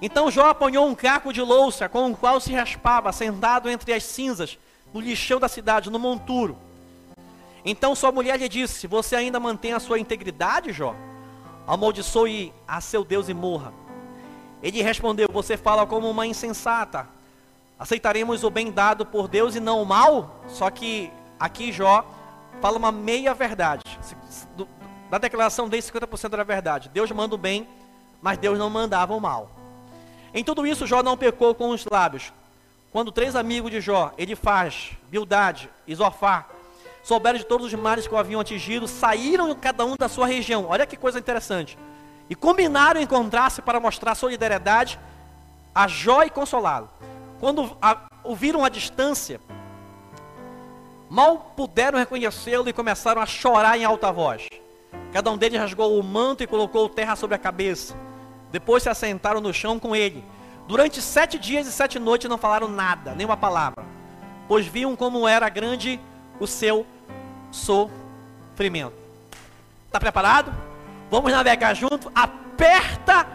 D: Então Jó apanhou um caco de louça com o qual se raspava, sentado entre as cinzas, no lixão da cidade, no monturo. Então sua mulher lhe disse: Você ainda mantém a sua integridade, Jó? Amaldiçoe a seu Deus e morra. Ele respondeu: Você fala como uma insensata aceitaremos o bem dado por Deus e não o mal? Só que aqui Jó fala uma meia verdade. Na declaração dele, 50% era verdade. Deus manda o bem, mas Deus não mandava o mal. Em tudo isso, Jó não pecou com os lábios. Quando três amigos de Jó, Edifaz, Bildade e Zofar, souberam de todos os males que o haviam atingido, saíram cada um da sua região. Olha que coisa interessante. E combinaram encontrar-se para mostrar solidariedade a Jó e consolá-lo. Quando a, o viram à distância, mal puderam reconhecê-lo e começaram a chorar em alta voz. Cada um deles rasgou o manto e colocou terra sobre a cabeça. Depois se assentaram no chão com ele. Durante sete dias e sete noites não falaram nada, nem uma palavra, pois viam como era grande o seu sofrimento. Está preparado? Vamos navegar junto? Aperta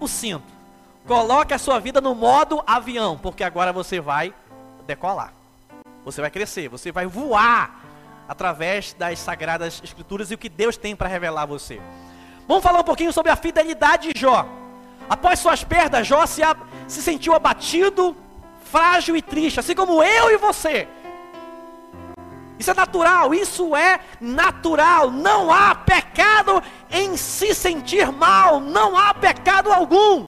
D: o cinto. Coloque a sua vida no modo avião, porque agora você vai decolar. Você vai crescer, você vai voar através das sagradas escrituras e o que Deus tem para revelar a você. Vamos falar um pouquinho sobre a fidelidade de Jó. Após suas perdas, Jó se, se sentiu abatido, frágil e triste, assim como eu e você. Isso é natural, isso é natural. Não há pecado em se sentir mal, não há pecado algum.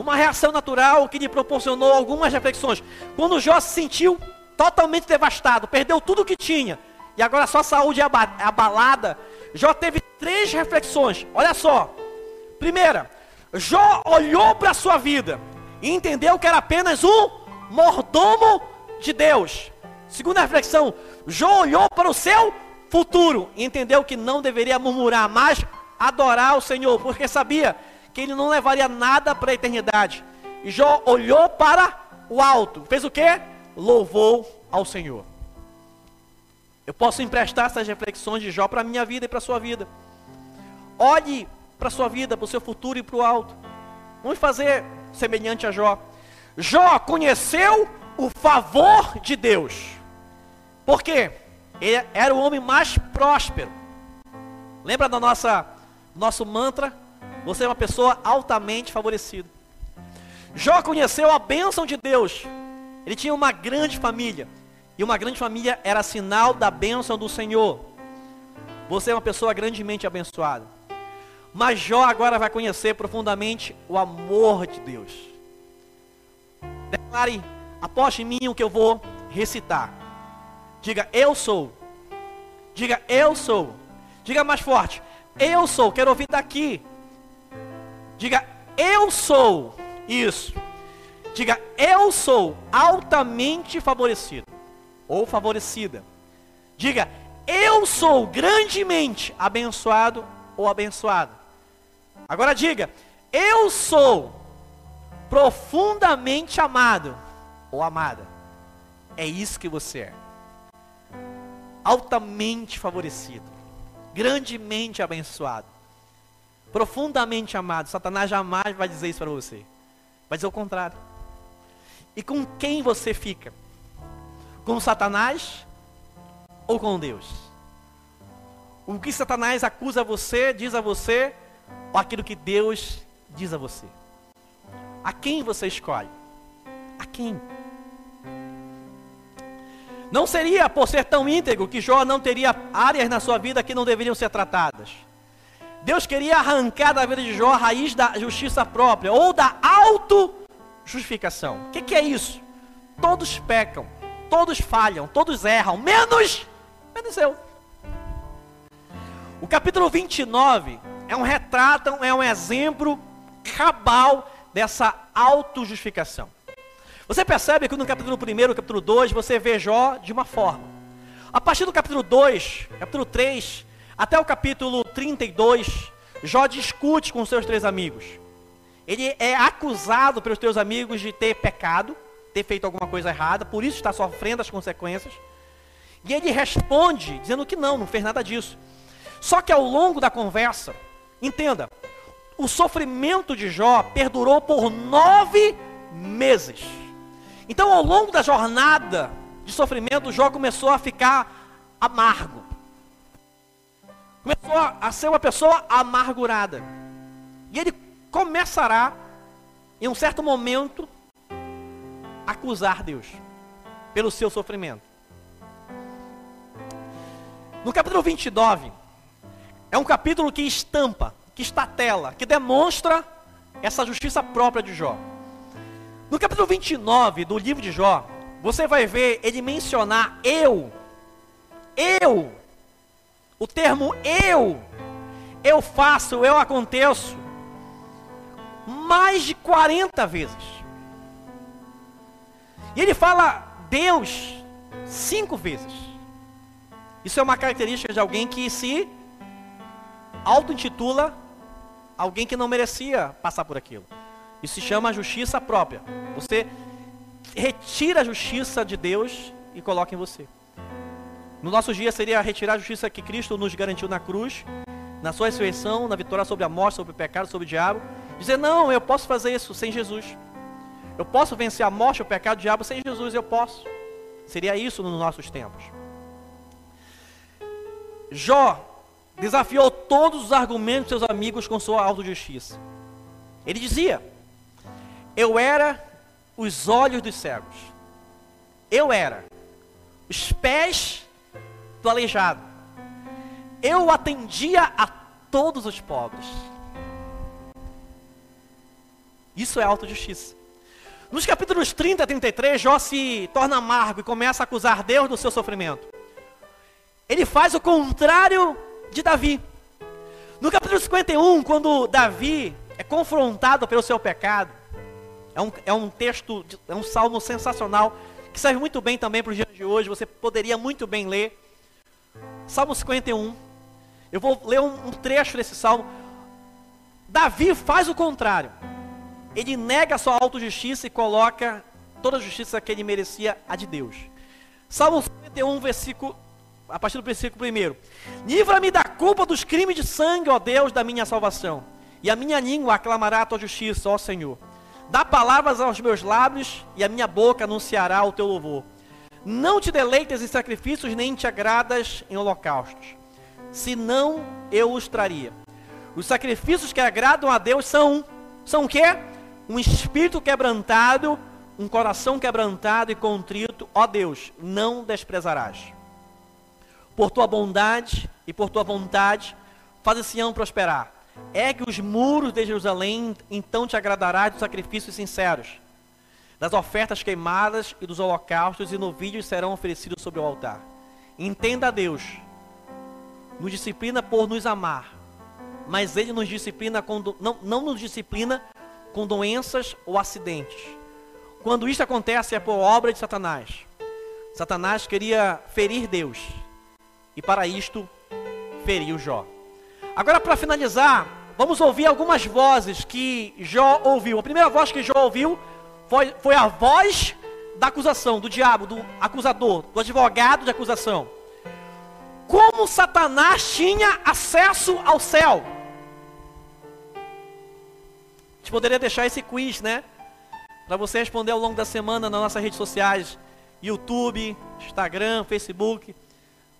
D: Uma reação natural que lhe proporcionou algumas reflexões. Quando Jó se sentiu totalmente devastado, perdeu tudo o que tinha, e agora sua saúde é abalada, Jó teve três reflexões. Olha só. Primeira, Jó olhou para a sua vida e entendeu que era apenas um mordomo de Deus. Segunda reflexão, Jó olhou para o seu futuro e entendeu que não deveria murmurar, mas adorar o Senhor, porque sabia que ele não levaria nada para a eternidade. E Jó olhou para o alto, fez o que? Louvou ao Senhor. Eu posso emprestar essas reflexões de Jó para a minha vida e para a sua vida. Olhe para a sua vida, para o seu futuro e para o alto. Vamos fazer semelhante a Jó. Jó conheceu o favor de Deus. Por quê? Ele era o homem mais próspero. Lembra da nossa nosso mantra? Você é uma pessoa altamente favorecida. Jó conheceu a bênção de Deus. Ele tinha uma grande família. E uma grande família era sinal da bênção do Senhor. Você é uma pessoa grandemente abençoada. Mas Jó agora vai conhecer profundamente o amor de Deus. Declare, aposte em mim o que eu vou recitar. Diga, eu sou. Diga, eu sou. Diga mais forte, eu sou. Quero ouvir daqui. Diga, eu sou. Isso. Diga, eu sou altamente favorecido ou favorecida. Diga, eu sou grandemente abençoado ou abençoada. Agora diga, eu sou profundamente amado ou amada. É isso que você é. Altamente favorecido, grandemente abençoado, profundamente amado. Satanás jamais vai dizer isso para você. Vai dizer o contrário. E com quem você fica? Com Satanás ou com Deus? O que Satanás acusa você, diz a você, ou aquilo que Deus diz a você? A quem você escolhe? A quem? Não seria por ser tão íntegro que Jó não teria áreas na sua vida que não deveriam ser tratadas. Deus queria arrancar da vida de Jó a raiz da justiça própria ou da auto-justificação. O que, que é isso? Todos pecam, todos falham, todos erram, menos, menos eu. O capítulo 29 é um retrato, é um exemplo cabal dessa auto-justificação. Você percebe que no capítulo 1 e capítulo 2 você vê Jó de uma forma. A partir do capítulo 2, capítulo 3, até o capítulo 32, Jó discute com seus três amigos. Ele é acusado pelos seus amigos de ter pecado, ter feito alguma coisa errada, por isso está sofrendo as consequências. E ele responde dizendo que não, não fez nada disso. Só que ao longo da conversa, entenda, o sofrimento de Jó perdurou por nove meses. Então, ao longo da jornada de sofrimento, Jó começou a ficar amargo. Começou a ser uma pessoa amargurada. E ele começará, em um certo momento, a acusar Deus pelo seu sofrimento. No capítulo 29, é um capítulo que estampa, que estatela, que demonstra essa justiça própria de Jó. No capítulo 29 do livro de Jó, você vai ver ele mencionar eu, eu, o termo eu, eu faço, eu aconteço, mais de 40 vezes. E ele fala Deus cinco vezes. Isso é uma característica de alguém que se auto-intitula alguém que não merecia passar por aquilo. Isso se chama justiça própria. Você retira a justiça de Deus e coloca em você. No nosso dia seria retirar a justiça que Cristo nos garantiu na cruz, na sua ressurreição, na vitória sobre a morte, sobre o pecado, sobre o diabo. Dizer, não, eu posso fazer isso sem Jesus. Eu posso vencer a morte, o pecado, o diabo sem Jesus, eu posso. Seria isso nos nossos tempos. Jó desafiou todos os argumentos dos seus amigos com sua autojustiça. Ele dizia: Eu era os olhos dos cegos. Eu era os pés do aleijado. Eu atendia a todos os pobres. Isso é autojustiça. Nos capítulos 30 a 33, Jó se torna amargo e começa a acusar Deus do seu sofrimento. Ele faz o contrário de Davi. No capítulo 51, quando Davi é confrontado pelo seu pecado, é um, é um texto, é um salmo sensacional, que serve muito bem também para os dias de hoje, você poderia muito bem ler. Salmo 51. Eu vou ler um, um trecho desse salmo. Davi faz o contrário. Ele nega a sua autojustiça e coloca toda a justiça que ele merecia a de Deus. Salmo 51, versículo, a partir do versículo 1. Livra-me da culpa dos crimes de sangue, ó Deus, da minha salvação. E a minha língua aclamará a tua justiça, ó Senhor. Dá palavras aos meus lábios e a minha boca anunciará o teu louvor. Não te deleites em sacrifícios, nem te agradas em holocaustos. Senão eu os traria. Os sacrifícios que agradam a Deus são, são o quê? Um espírito quebrantado um coração quebrantado e contrito, ó Deus, não desprezarás. Por tua bondade e por tua vontade, faz Sião prosperar. É que os muros de Jerusalém, então te agradarás dos sacrifícios sinceros, das ofertas queimadas e dos holocaustos e novilhos serão oferecidos sobre o altar. Entenda Deus, nos disciplina por nos amar, mas Ele nos disciplina com, não, não nos disciplina com doenças ou acidentes quando isso acontece é por obra de Satanás. Satanás queria ferir Deus. E para isto feriu Jó. Agora para finalizar, vamos ouvir algumas vozes que Jó ouviu. A primeira voz que Jó ouviu foi, foi a voz da acusação, do diabo, do acusador, do advogado de acusação. Como Satanás tinha acesso ao céu? A gente poderia deixar esse quiz, né? para você responder ao longo da semana nas nossas redes sociais, YouTube, Instagram, Facebook,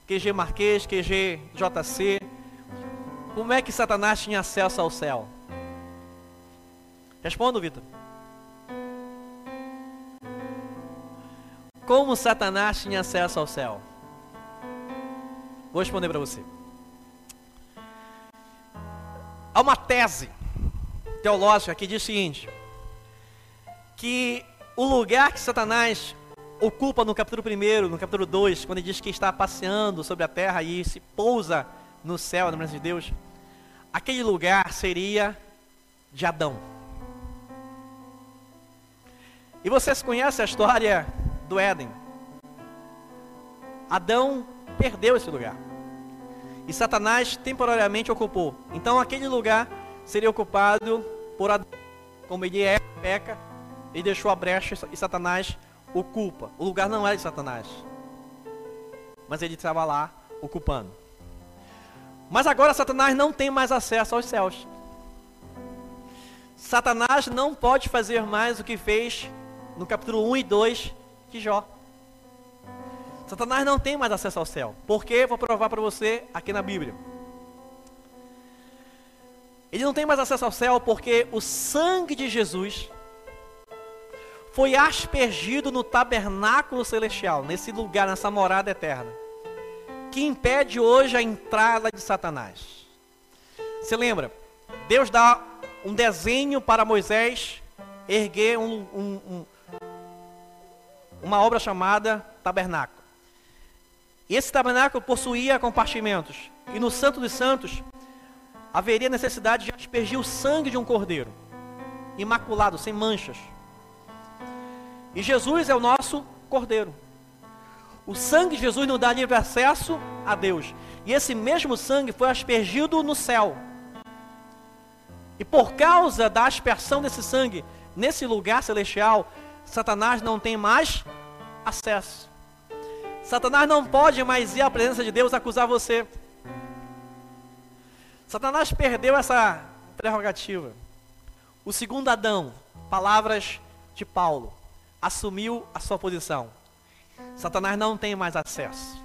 D: QG Marquês, QG JC. Como é que Satanás tinha acesso ao céu? Responda, Vitor. Como Satanás tinha acesso ao céu? Vou responder para você. Há uma tese teológica que diz o seguinte: que o lugar que Satanás ocupa no capítulo 1, no capítulo 2, quando ele diz que está passeando sobre a terra e se pousa no céu, na presença de Deus, aquele lugar seria de Adão. E vocês conhecem a história do Éden? Adão perdeu esse lugar. E Satanás temporariamente ocupou. Então aquele lugar seria ocupado por Adão. Como ele é, peca, ele deixou a brecha e Satanás ocupa. O lugar não era de Satanás. Mas ele estava lá ocupando. Mas agora Satanás não tem mais acesso aos céus. Satanás não pode fazer mais o que fez no capítulo 1 e 2 de Jó. Satanás não tem mais acesso ao céu. Por quê? Vou provar para você aqui na Bíblia. Ele não tem mais acesso ao céu porque o sangue de Jesus foi aspergido no tabernáculo celestial, nesse lugar, nessa morada eterna, que impede hoje a entrada de Satanás. Você lembra? Deus dá um desenho para Moisés erguer um, um, um, uma obra chamada tabernáculo. Esse tabernáculo possuía compartimentos. E no Santo dos Santos haveria necessidade de aspergir o sangue de um cordeiro, imaculado, sem manchas. E Jesus é o nosso cordeiro. O sangue de Jesus nos dá livre acesso a Deus. E esse mesmo sangue foi aspergido no céu. E por causa da aspersão desse sangue nesse lugar celestial, Satanás não tem mais acesso. Satanás não pode mais ir à presença de Deus acusar você. Satanás perdeu essa prerrogativa. O segundo Adão, palavras de Paulo assumiu a sua posição. Satanás não tem mais acesso.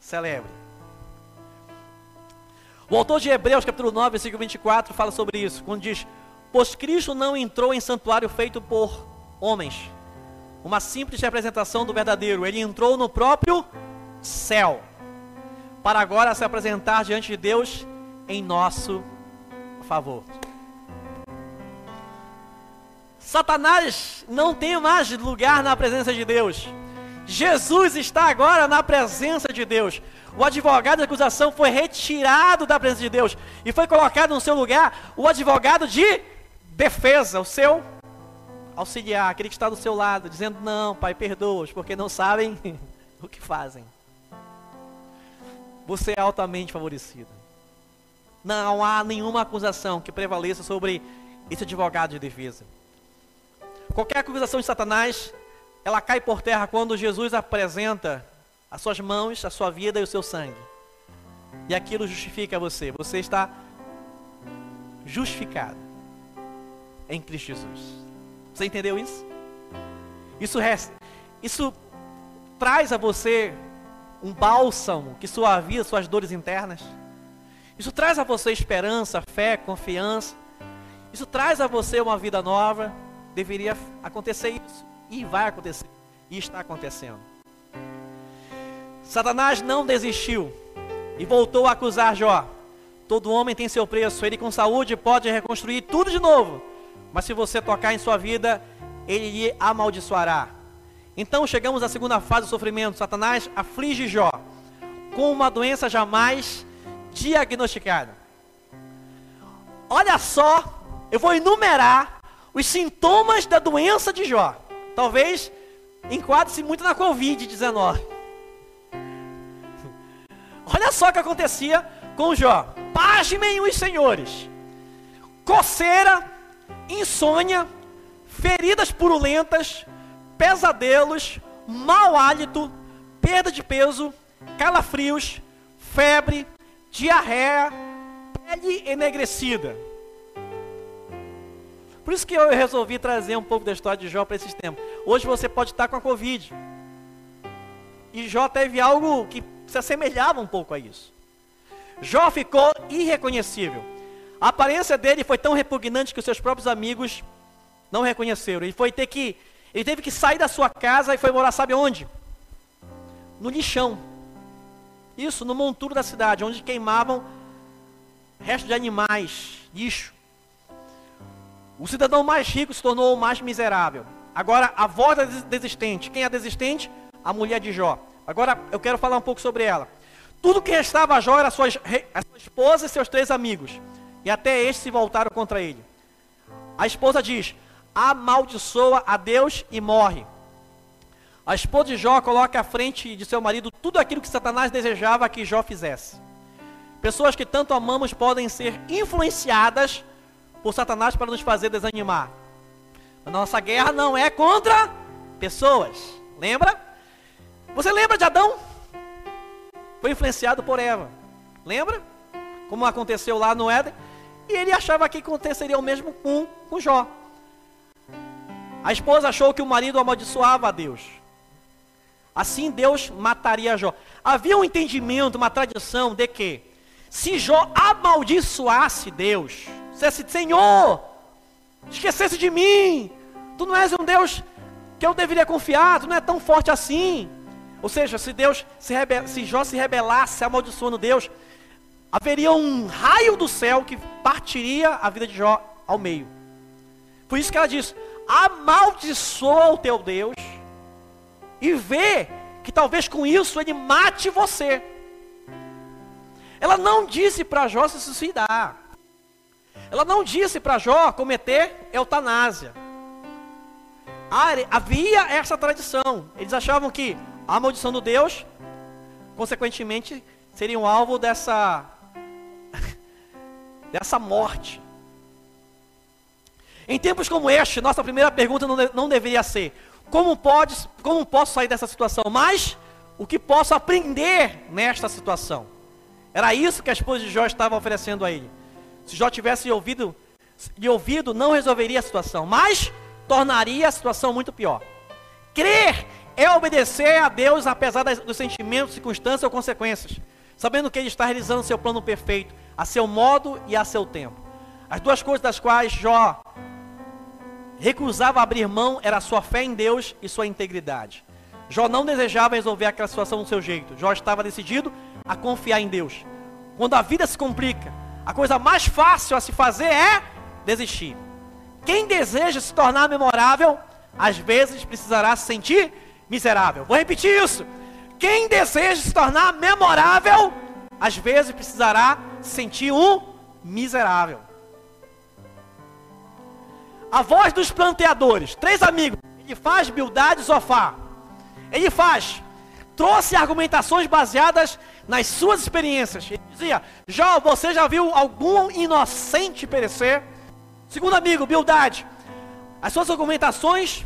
D: Celebre. O autor de Hebreus, capítulo 9, versículo 24, fala sobre isso, quando diz: Pois Cristo não entrou em santuário feito por homens, uma simples representação do verdadeiro, ele entrou no próprio céu, para agora se apresentar diante de Deus em nosso favor. Satanás não tem mais lugar na presença de Deus. Jesus está agora na presença de Deus. O advogado de acusação foi retirado da presença de Deus e foi colocado no seu lugar o advogado de defesa, o seu auxiliar, aquele que está do seu lado, dizendo: Não, Pai, perdoa-os, porque não sabem o que fazem. Você é altamente favorecido. Não há nenhuma acusação que prevaleça sobre esse advogado de defesa. Qualquer acusação de Satanás, ela cai por terra quando Jesus apresenta as suas mãos, a sua vida e o seu sangue. E aquilo justifica você. Você está justificado em Cristo Jesus. Você entendeu isso? Isso, resta, isso traz a você um bálsamo que suaviza suas dores internas. Isso traz a você esperança, fé, confiança. Isso traz a você uma vida nova. Deveria acontecer isso. E vai acontecer. E está acontecendo. Satanás não desistiu e voltou a acusar Jó. Todo homem tem seu preço, ele com saúde pode reconstruir tudo de novo. Mas se você tocar em sua vida, ele lhe amaldiçoará. Então chegamos à segunda fase do sofrimento. Satanás aflige Jó com uma doença jamais diagnosticada. Olha só, eu vou enumerar os sintomas da doença de Jó. Talvez enquadre-se muito na Covid-19. Olha só o que acontecia com Jó. Pasmem os senhores. Coceira, insônia, feridas purulentas, pesadelos, mau hálito, perda de peso, calafrios, febre, diarreia, pele enegrecida. Por isso que eu resolvi trazer um pouco da história de Jó para esses tempos. Hoje você pode estar com a Covid. E Jó teve algo que se assemelhava um pouco a isso. Jó ficou irreconhecível. A aparência dele foi tão repugnante que os seus próprios amigos não reconheceram. Ele foi ter que, ele teve que sair da sua casa e foi morar, sabe onde? No lixão. Isso, no monturo da cidade, onde queimavam restos de animais, lixo. O cidadão mais rico se tornou o mais miserável. Agora, a voz da desistente. Quem é desistente? A mulher de Jó. Agora eu quero falar um pouco sobre ela. Tudo que restava a Jó era a sua, a sua esposa e seus três amigos. E até estes se voltaram contra ele. A esposa diz: amaldiçoa a Deus e morre. A esposa de Jó coloca à frente de seu marido tudo aquilo que Satanás desejava que Jó fizesse. Pessoas que tanto amamos podem ser influenciadas por Satanás para nos fazer desanimar. A nossa guerra não é contra pessoas. Lembra? Você lembra de Adão? Foi influenciado por Eva. Lembra? Como aconteceu lá no Éden. E ele achava que aconteceria o mesmo com, com Jó. A esposa achou que o marido amaldiçoava a Deus. Assim Deus mataria Jó. Havia um entendimento, uma tradição de que se Jó amaldiçoasse Deus, dissesse, Senhor, esquecesse de mim, tu não és um Deus que eu deveria confiar, tu não é tão forte assim. Ou seja, se Deus se, rebel, se Jó se rebelasse amaldiçoando Deus, haveria um raio do céu que partiria a vida de Jó ao meio. Por isso que ela diz: amaldiçoa o teu Deus e vê que talvez com isso ele mate você. Ela não disse para Jó se suicidar. Ela não disse para Jó cometer eutanásia. Havia essa tradição. Eles achavam que a maldição do Deus, consequentemente, seria um alvo dessa dessa morte. Em tempos como este, nossa primeira pergunta não, não deveria ser: como pode, como posso sair dessa situação? Mas o que posso aprender nesta situação? Era isso que a esposa de Jó estava oferecendo a ele. Se Jó tivesse ouvido, lhe ouvido, não resolveria a situação, mas tornaria a situação muito pior. Crer é obedecer a Deus apesar dos sentimentos, circunstâncias ou consequências, sabendo que Ele está realizando seu plano perfeito, a seu modo e a seu tempo. As duas coisas das quais Jó recusava abrir mão era sua fé em Deus e sua integridade. Jó não desejava resolver aquela situação do seu jeito. Jó estava decidido a confiar em Deus. Quando a vida se complica, a coisa mais fácil a se fazer é desistir. Quem deseja se tornar memorável, às vezes precisará se sentir miserável. Vou repetir isso. Quem deseja se tornar memorável, às vezes precisará sentir um miserável. A voz dos planteadores, três amigos, ele faz Bildade e. Ele faz, trouxe argumentações baseadas nas suas experiências. Ele dizia: Jó, você já viu algum inocente perecer? Segundo amigo, Bildade, as suas argumentações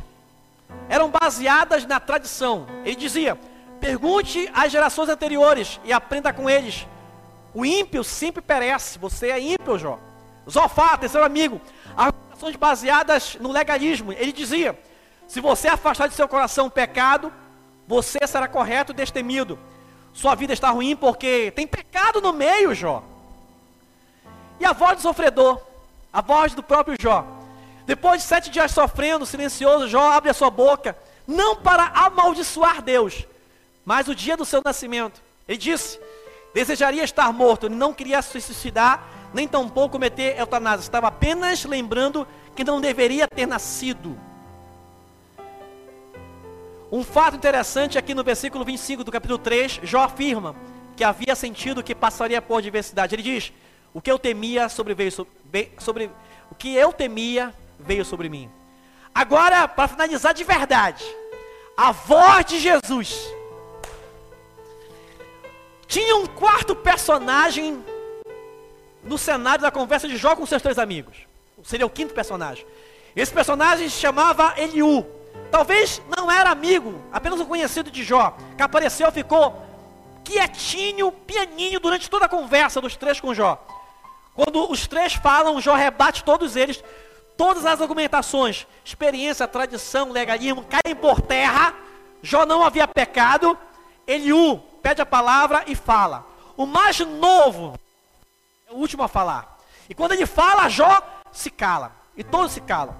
D: eram baseadas na tradição. Ele dizia: pergunte às gerações anteriores e aprenda com eles. O ímpio sempre perece. Você é ímpio, Jó. Zofá, terceiro amigo, argumentações baseadas no legalismo. Ele dizia: se você afastar de seu coração o pecado, você será correto e destemido. Sua vida está ruim porque tem pecado no meio, Jó. E a voz do sofredor, a voz do próprio Jó. Depois de sete dias sofrendo, silencioso, Jó abre a sua boca, não para amaldiçoar Deus, mas o dia do seu nascimento. Ele disse: desejaria estar morto, não queria se suicidar, nem tampouco cometer eutanásia, estava apenas lembrando que não deveria ter nascido. Um fato interessante aqui no versículo 25 do capítulo 3, Jó afirma que havia sentido que passaria por adversidade. Ele diz: O que eu temia sobreveio sobre, sobre o que eu temia veio sobre mim. Agora, para finalizar de verdade, a voz de Jesus. Tinha um quarto personagem no cenário da conversa de Jó com seus três amigos. Seria o quinto personagem. Esse personagem se chamava Eliú. Talvez não era amigo, apenas um conhecido de Jó, que apareceu, ficou quietinho, pianinho durante toda a conversa dos três com Jó. Quando os três falam, Jó rebate todos eles, Todas as argumentações, experiência, tradição, legalismo caem por terra. Jó não havia pecado. Eliú pede a palavra e fala. O mais novo é o último a falar. E quando ele fala, Jó se cala. E todos se calam.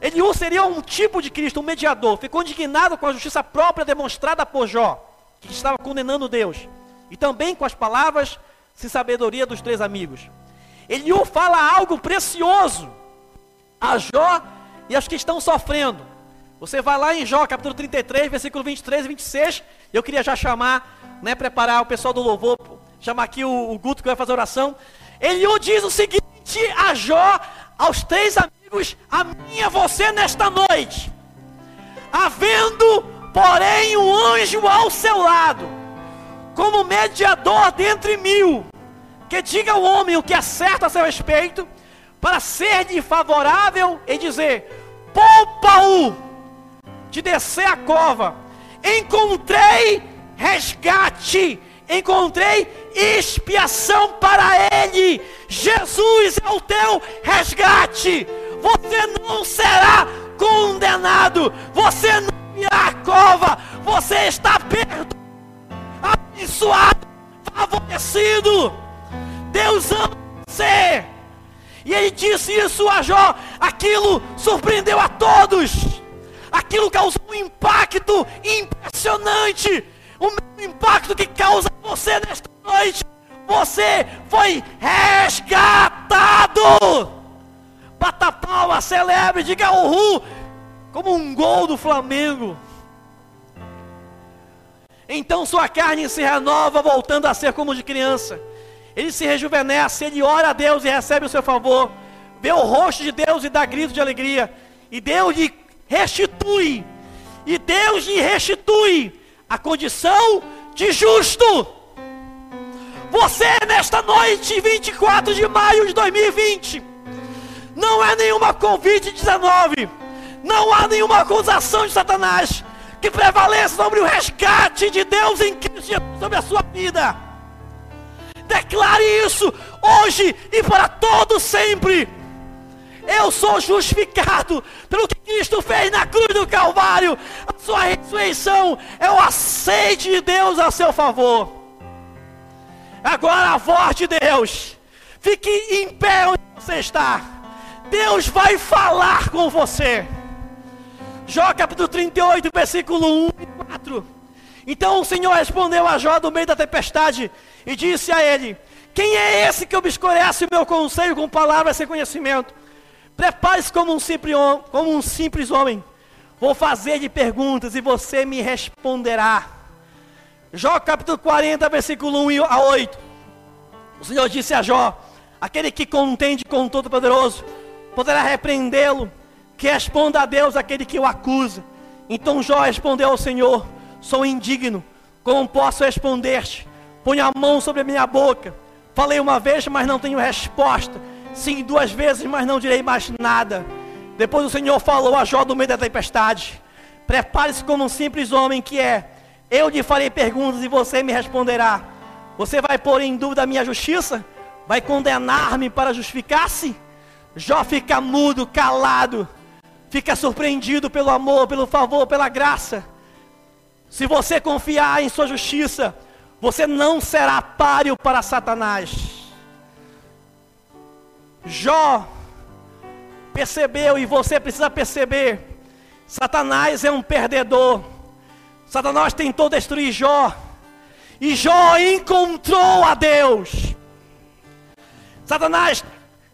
D: Eliú seria um tipo de Cristo, um mediador. Ficou indignado com a justiça própria demonstrada por Jó, que estava condenando Deus. E também com as palavras sem sabedoria dos três amigos. Eliú fala algo precioso a Jó e aos que estão sofrendo. Você vai lá em Jó, capítulo 33, versículo 23 e 26. Eu queria já chamar, né, preparar o pessoal do louvor, chamar aqui o, o Guto que vai fazer oração. Ele diz o seguinte a Jó, aos três amigos, a minha você nesta noite. Havendo, porém, um anjo ao seu lado, como mediador dentre mil, que diga ao homem o que é certo a seu respeito, para ser-lhe favorável e dizer: poupa-o de descer a cova. Encontrei resgate, encontrei expiação para ele. Jesus é o teu resgate. Você não será condenado, você não irá à cova, você está perdoado, abençoado, favorecido. Deus ama você. E ele disse isso a Jó. Aquilo surpreendeu a todos. Aquilo causou um impacto impressionante. O mesmo impacto que causa você nesta noite. Você foi resgatado. Bata palma, celebre, diga uhul. Como um gol do Flamengo. Então sua carne se renova, voltando a ser como de criança ele se rejuvenesce, ele ora a Deus e recebe o seu favor, vê o rosto de Deus e dá grito de alegria, e Deus lhe restitui, e Deus lhe restitui a condição de justo. Você nesta noite, 24 de maio de 2020, não é nenhuma Covid-19, não há nenhuma acusação de Satanás que prevaleça sobre o resgate de Deus em Cristo sobre a sua vida. Declare isso hoje e para todo sempre. Eu sou justificado pelo que Cristo fez na cruz do Calvário. A sua ressurreição é o aceite de Deus a seu favor. Agora a voz de Deus. Fique em pé onde você está. Deus vai falar com você. Jó capítulo 38, versículo 1 e 4. Então o Senhor respondeu a Jó no meio da tempestade e disse a ele: Quem é esse que obscurece o meu conselho com palavras sem conhecimento? Prepare-se como, um simples, como um simples homem. Vou fazer de perguntas e você me responderá. Jó capítulo 40, versículo 1 a 8. O Senhor disse a Jó: Aquele que contende com o Todo-Poderoso poderá repreendê-lo, que responda a Deus aquele que o acusa. Então Jó respondeu ao Senhor: Sou indigno, como posso responder-te? Ponha a mão sobre a minha boca. Falei uma vez, mas não tenho resposta. Sim, duas vezes, mas não direi mais nada. Depois o Senhor falou a Jó do meio da tempestade: Prepare-se como um simples homem que é. Eu lhe farei perguntas e você me responderá. Você vai pôr em dúvida a minha justiça? Vai condenar-me para justificar-se? Jó fica mudo, calado, fica surpreendido pelo amor, pelo favor, pela graça. Se você confiar em sua justiça, você não será páreo para Satanás. Jó percebeu e você precisa perceber: Satanás é um perdedor. Satanás tentou destruir Jó. E Jó encontrou a Deus. Satanás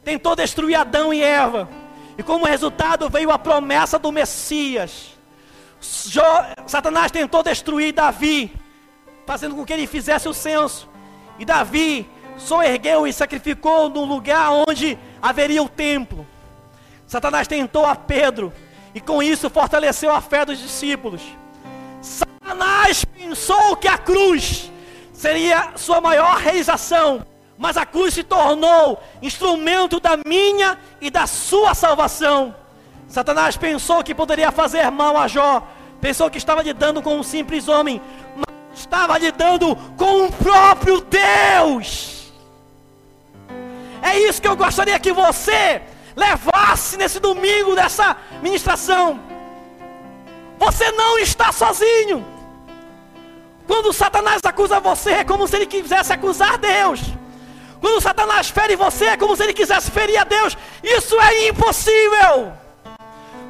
D: tentou destruir Adão e Eva. E como resultado veio a promessa do Messias. Jó, Satanás tentou destruir Davi, fazendo com que ele fizesse o censo. E Davi só ergueu e sacrificou no lugar onde haveria o templo. Satanás tentou a Pedro e com isso fortaleceu a fé dos discípulos. Satanás pensou que a cruz seria sua maior realização, mas a cruz se tornou instrumento da minha e da sua salvação. Satanás pensou que poderia fazer mal a Jó, pensou que estava lidando com um simples homem, mas estava lidando com o próprio Deus. É isso que eu gostaria que você levasse nesse domingo dessa ministração. Você não está sozinho. Quando Satanás acusa você, é como se ele quisesse acusar Deus. Quando Satanás fere você, é como se ele quisesse ferir a Deus. Isso é impossível.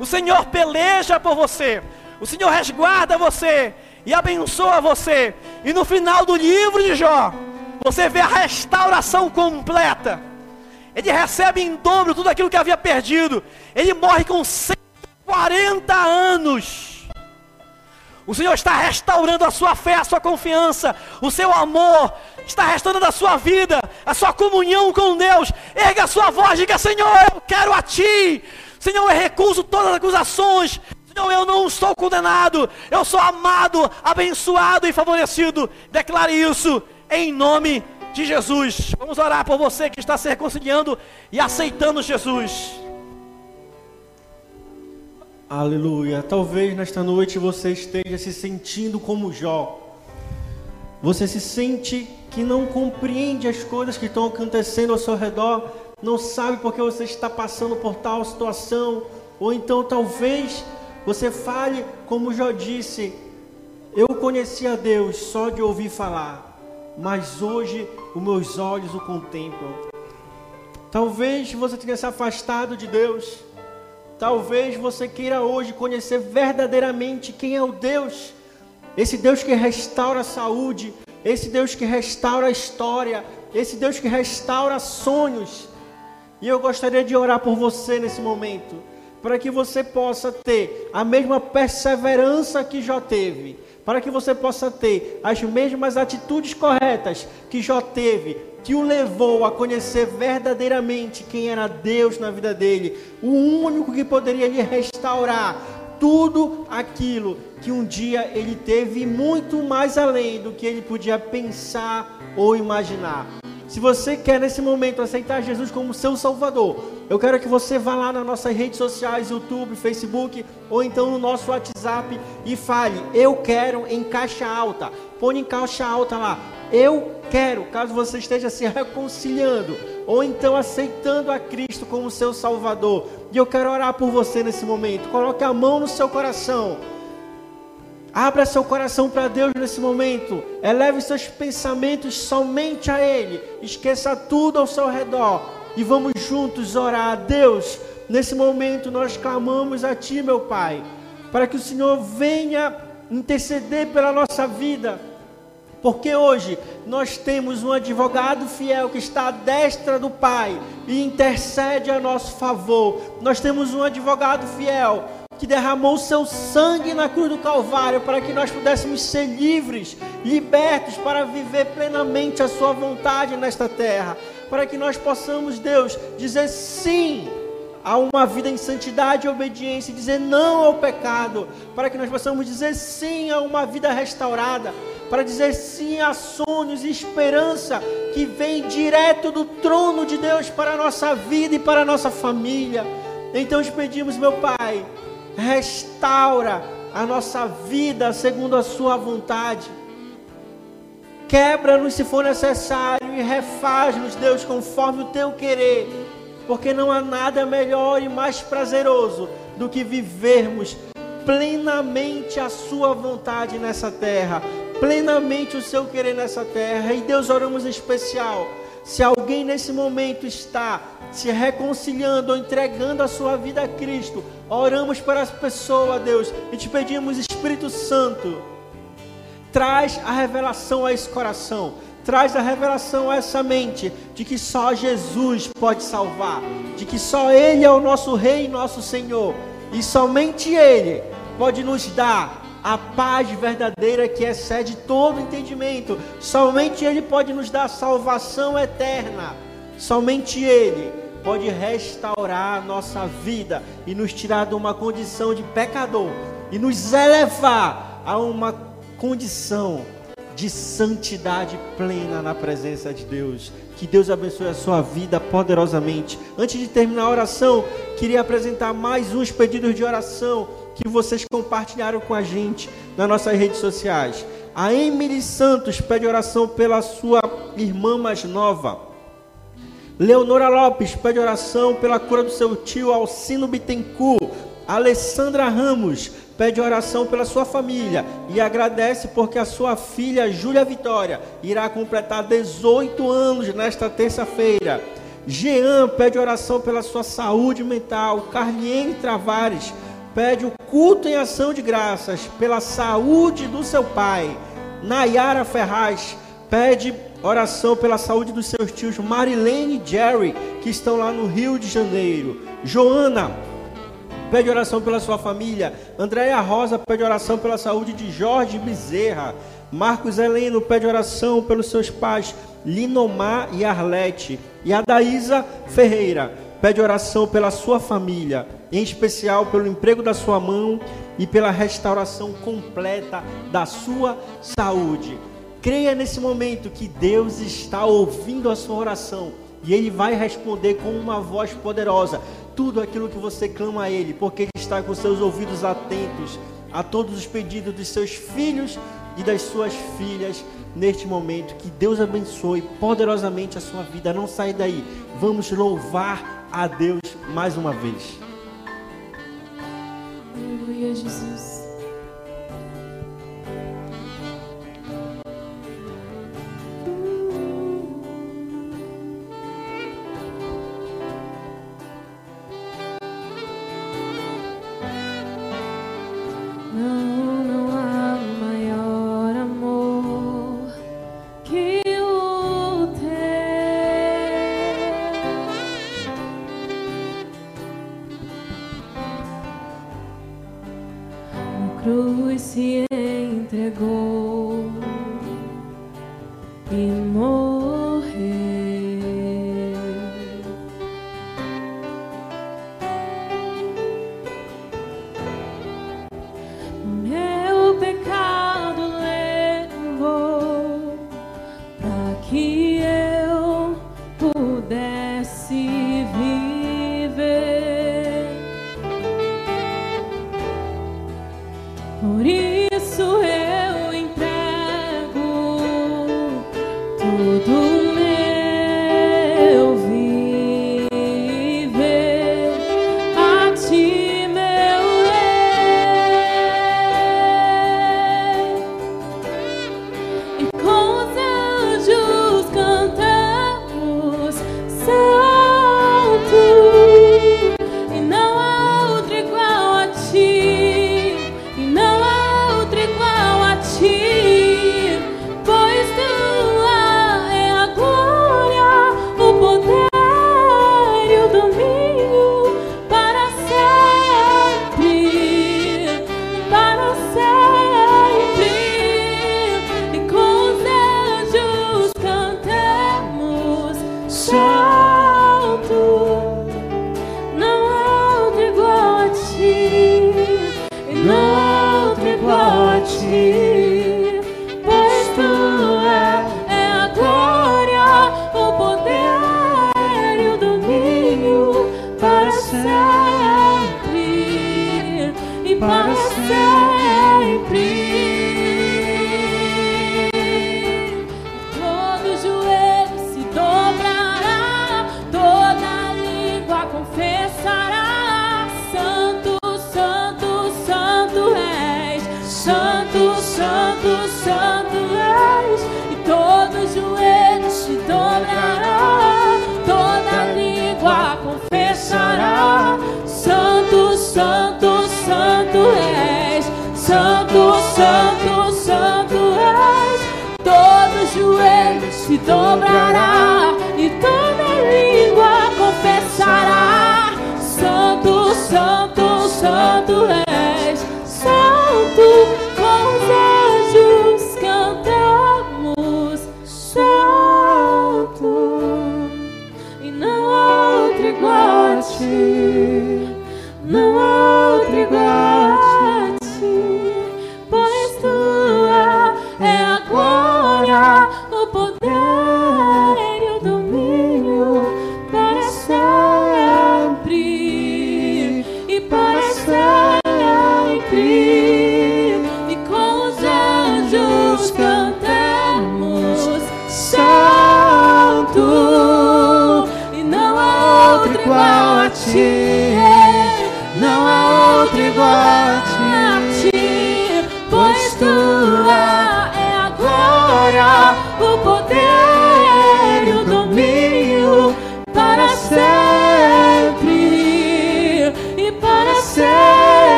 D: O Senhor peleja por você. O Senhor resguarda você e abençoa você. E no final do livro de Jó, você vê a restauração completa. Ele recebe em dobro tudo aquilo que havia perdido. Ele morre com 140 anos. O Senhor está restaurando a sua fé, a sua confiança, o seu amor, está restaurando a sua vida, a sua comunhão com Deus. Erga a sua voz, diga: Senhor, eu quero a Ti. Senhor, eu recuso todas as acusações. Senhor, eu não estou condenado, eu sou amado, abençoado e favorecido. Declare isso em nome de de Jesus. Vamos orar por você que está se reconciliando e aceitando Jesus.
A: Aleluia. Talvez nesta noite você esteja se sentindo como Jó. Você se sente que não compreende as coisas que estão acontecendo ao seu redor, não sabe porque você está passando por tal situação, ou então talvez você fale como Jó disse: Eu conheci a Deus só de ouvir falar mas hoje os meus olhos o contemplam. Talvez você tenha se afastado de Deus. Talvez você queira hoje conhecer verdadeiramente quem é o Deus, esse Deus que restaura a saúde, esse Deus que restaura a história, esse Deus que restaura sonhos. E eu gostaria de orar por você nesse momento, para que você possa ter a mesma perseverança que já teve para que você possa ter as mesmas atitudes corretas que Jó teve, que o levou a conhecer verdadeiramente quem era Deus na vida dele, o único que poderia lhe restaurar tudo aquilo que um dia ele teve, muito mais além do que ele podia pensar ou imaginar. Se você quer nesse momento aceitar Jesus como seu Salvador, eu quero que você vá lá nas nossas redes sociais, YouTube, Facebook, ou então no nosso WhatsApp e fale: Eu quero em caixa alta. Põe em caixa alta lá. Eu quero, caso você esteja se reconciliando, ou então aceitando a Cristo como seu Salvador. E eu quero orar por você nesse momento. Coloque a mão no seu coração. Abra seu coração para Deus nesse momento. Eleve seus pensamentos somente a Ele. Esqueça tudo ao seu redor. E vamos juntos orar a Deus. Nesse momento nós clamamos a Ti, meu Pai, para que o Senhor venha interceder pela nossa vida. Porque hoje nós temos um advogado fiel que está à destra do Pai e intercede a nosso favor. Nós temos um advogado fiel que derramou o seu sangue na cruz do Calvário para que nós pudéssemos ser livres, libertos para viver plenamente a Sua vontade nesta terra. Para que nós possamos, Deus, dizer sim a uma vida em santidade e obediência, dizer não ao pecado, para que nós possamos dizer sim a uma vida restaurada, para dizer sim a sonhos e esperança que vem direto do trono de Deus para a nossa vida e para a nossa família. Então te pedimos, meu Pai, restaura a nossa vida segundo a Sua vontade. Quebra-nos se for necessário e refaz-nos, Deus, conforme o Teu querer, porque não há nada melhor e mais prazeroso do que vivermos plenamente a Sua vontade nessa terra, plenamente o Seu querer nessa terra. E Deus, oramos em especial. Se alguém nesse momento está se reconciliando ou entregando a sua vida a Cristo, oramos para as pessoas, Deus, e te pedimos, Espírito Santo, traz a revelação a esse coração, traz a revelação a essa mente de que só Jesus pode salvar, de que só Ele é o nosso Rei e nosso Senhor, e somente Ele pode nos dar a paz verdadeira que excede todo entendimento. Somente Ele pode nos dar salvação eterna. Somente Ele pode restaurar a nossa vida e nos tirar de uma condição de pecador e nos elevar a uma condição de santidade plena na presença de Deus. Que Deus abençoe a sua vida poderosamente. Antes de terminar a oração, queria apresentar mais uns pedidos de oração que vocês compartilharam com a gente nas nossas redes sociais. A Emily Santos pede oração pela sua irmã mais nova. Leonora Lopes pede oração pela cura do seu tio Alcino Bittencourt. Alessandra Ramos pede oração pela sua família e agradece porque a sua filha Júlia Vitória irá completar 18 anos nesta terça-feira. Jean pede oração pela sua saúde mental. Carliene Travares pede o culto em ação de graças pela saúde do seu pai. Nayara Ferraz pede oração pela saúde dos seus tios Marilene e Jerry, que estão lá no Rio de Janeiro. Joana pede oração pela sua família. Andréia Rosa pede oração pela saúde de Jorge Bezerra. Marcos Heleno pede oração pelos seus pais, Linomar e Arlete. E a Daísa Ferreira pede oração pela sua família, em especial pelo emprego da sua mão e pela restauração completa da sua saúde. Creia nesse momento que Deus está ouvindo a sua oração e Ele vai responder com uma voz poderosa tudo aquilo que você clama a Ele, porque Ele está com seus ouvidos atentos a todos os pedidos dos seus filhos e das suas filhas neste momento. Que Deus abençoe poderosamente a sua vida. Não sai daí. Vamos louvar a Deus mais uma vez.
B: Aleluia, Jesus.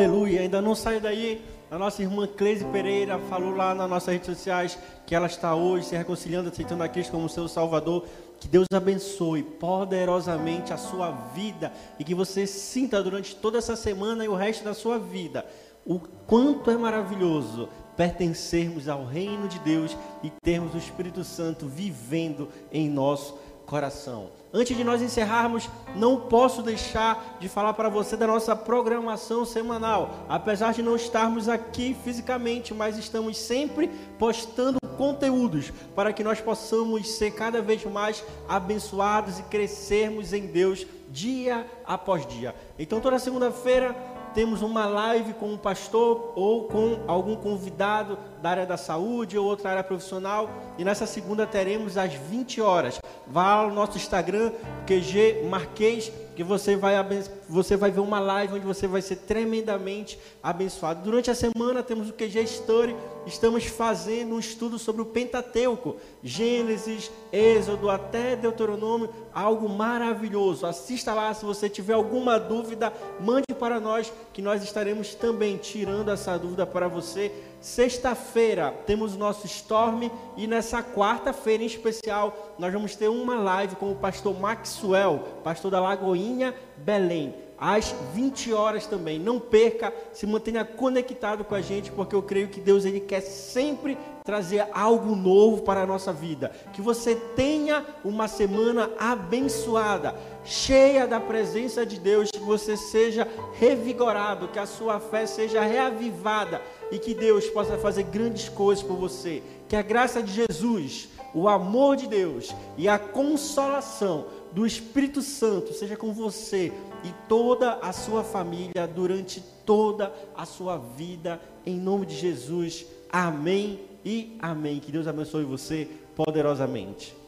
A: Aleluia, ainda não saiu daí. A nossa irmã Cleise Pereira falou lá nas nossas redes sociais que ela está hoje se reconciliando, aceitando a Cristo como seu Salvador. Que Deus abençoe poderosamente a sua vida e que você sinta durante toda essa semana e o resto da sua vida o quanto é maravilhoso pertencermos ao reino de Deus e termos o Espírito Santo vivendo em nosso coração. Antes de nós encerrarmos, não posso deixar de falar para você da nossa programação semanal. Apesar de não estarmos aqui fisicamente, mas estamos sempre postando conteúdos para que nós possamos ser cada vez mais abençoados e crescermos em Deus dia após dia. Então, toda segunda-feira temos uma live com um pastor ou com algum convidado da área da saúde ou outra área profissional. E nessa segunda teremos às 20 horas. Vá ao nosso Instagram, QG Marquês, que você vai, você vai ver uma live onde você vai ser tremendamente abençoado. Durante a semana temos o QG Story. Estamos fazendo um estudo sobre o Pentateuco, Gênesis, Êxodo até Deuteronômio, algo maravilhoso. Assista lá, se você tiver alguma dúvida, mande para nós que nós estaremos também tirando essa dúvida para você. Sexta-feira temos o nosso Storm e nessa quarta-feira em especial nós vamos ter uma live com o pastor Maxwell, pastor da Lagoinha, Belém às 20 horas também. Não perca, se mantenha conectado com a gente, porque eu creio que Deus ele quer sempre trazer algo novo para a nossa vida. Que você tenha uma semana abençoada, cheia da presença de Deus, que você seja revigorado, que a sua fé seja reavivada e que Deus possa fazer grandes coisas por você. Que a graça de Jesus, o amor de Deus e a consolação do Espírito Santo seja com você e toda a sua família durante toda a sua vida, em nome de Jesus. Amém e amém. Que Deus abençoe você poderosamente.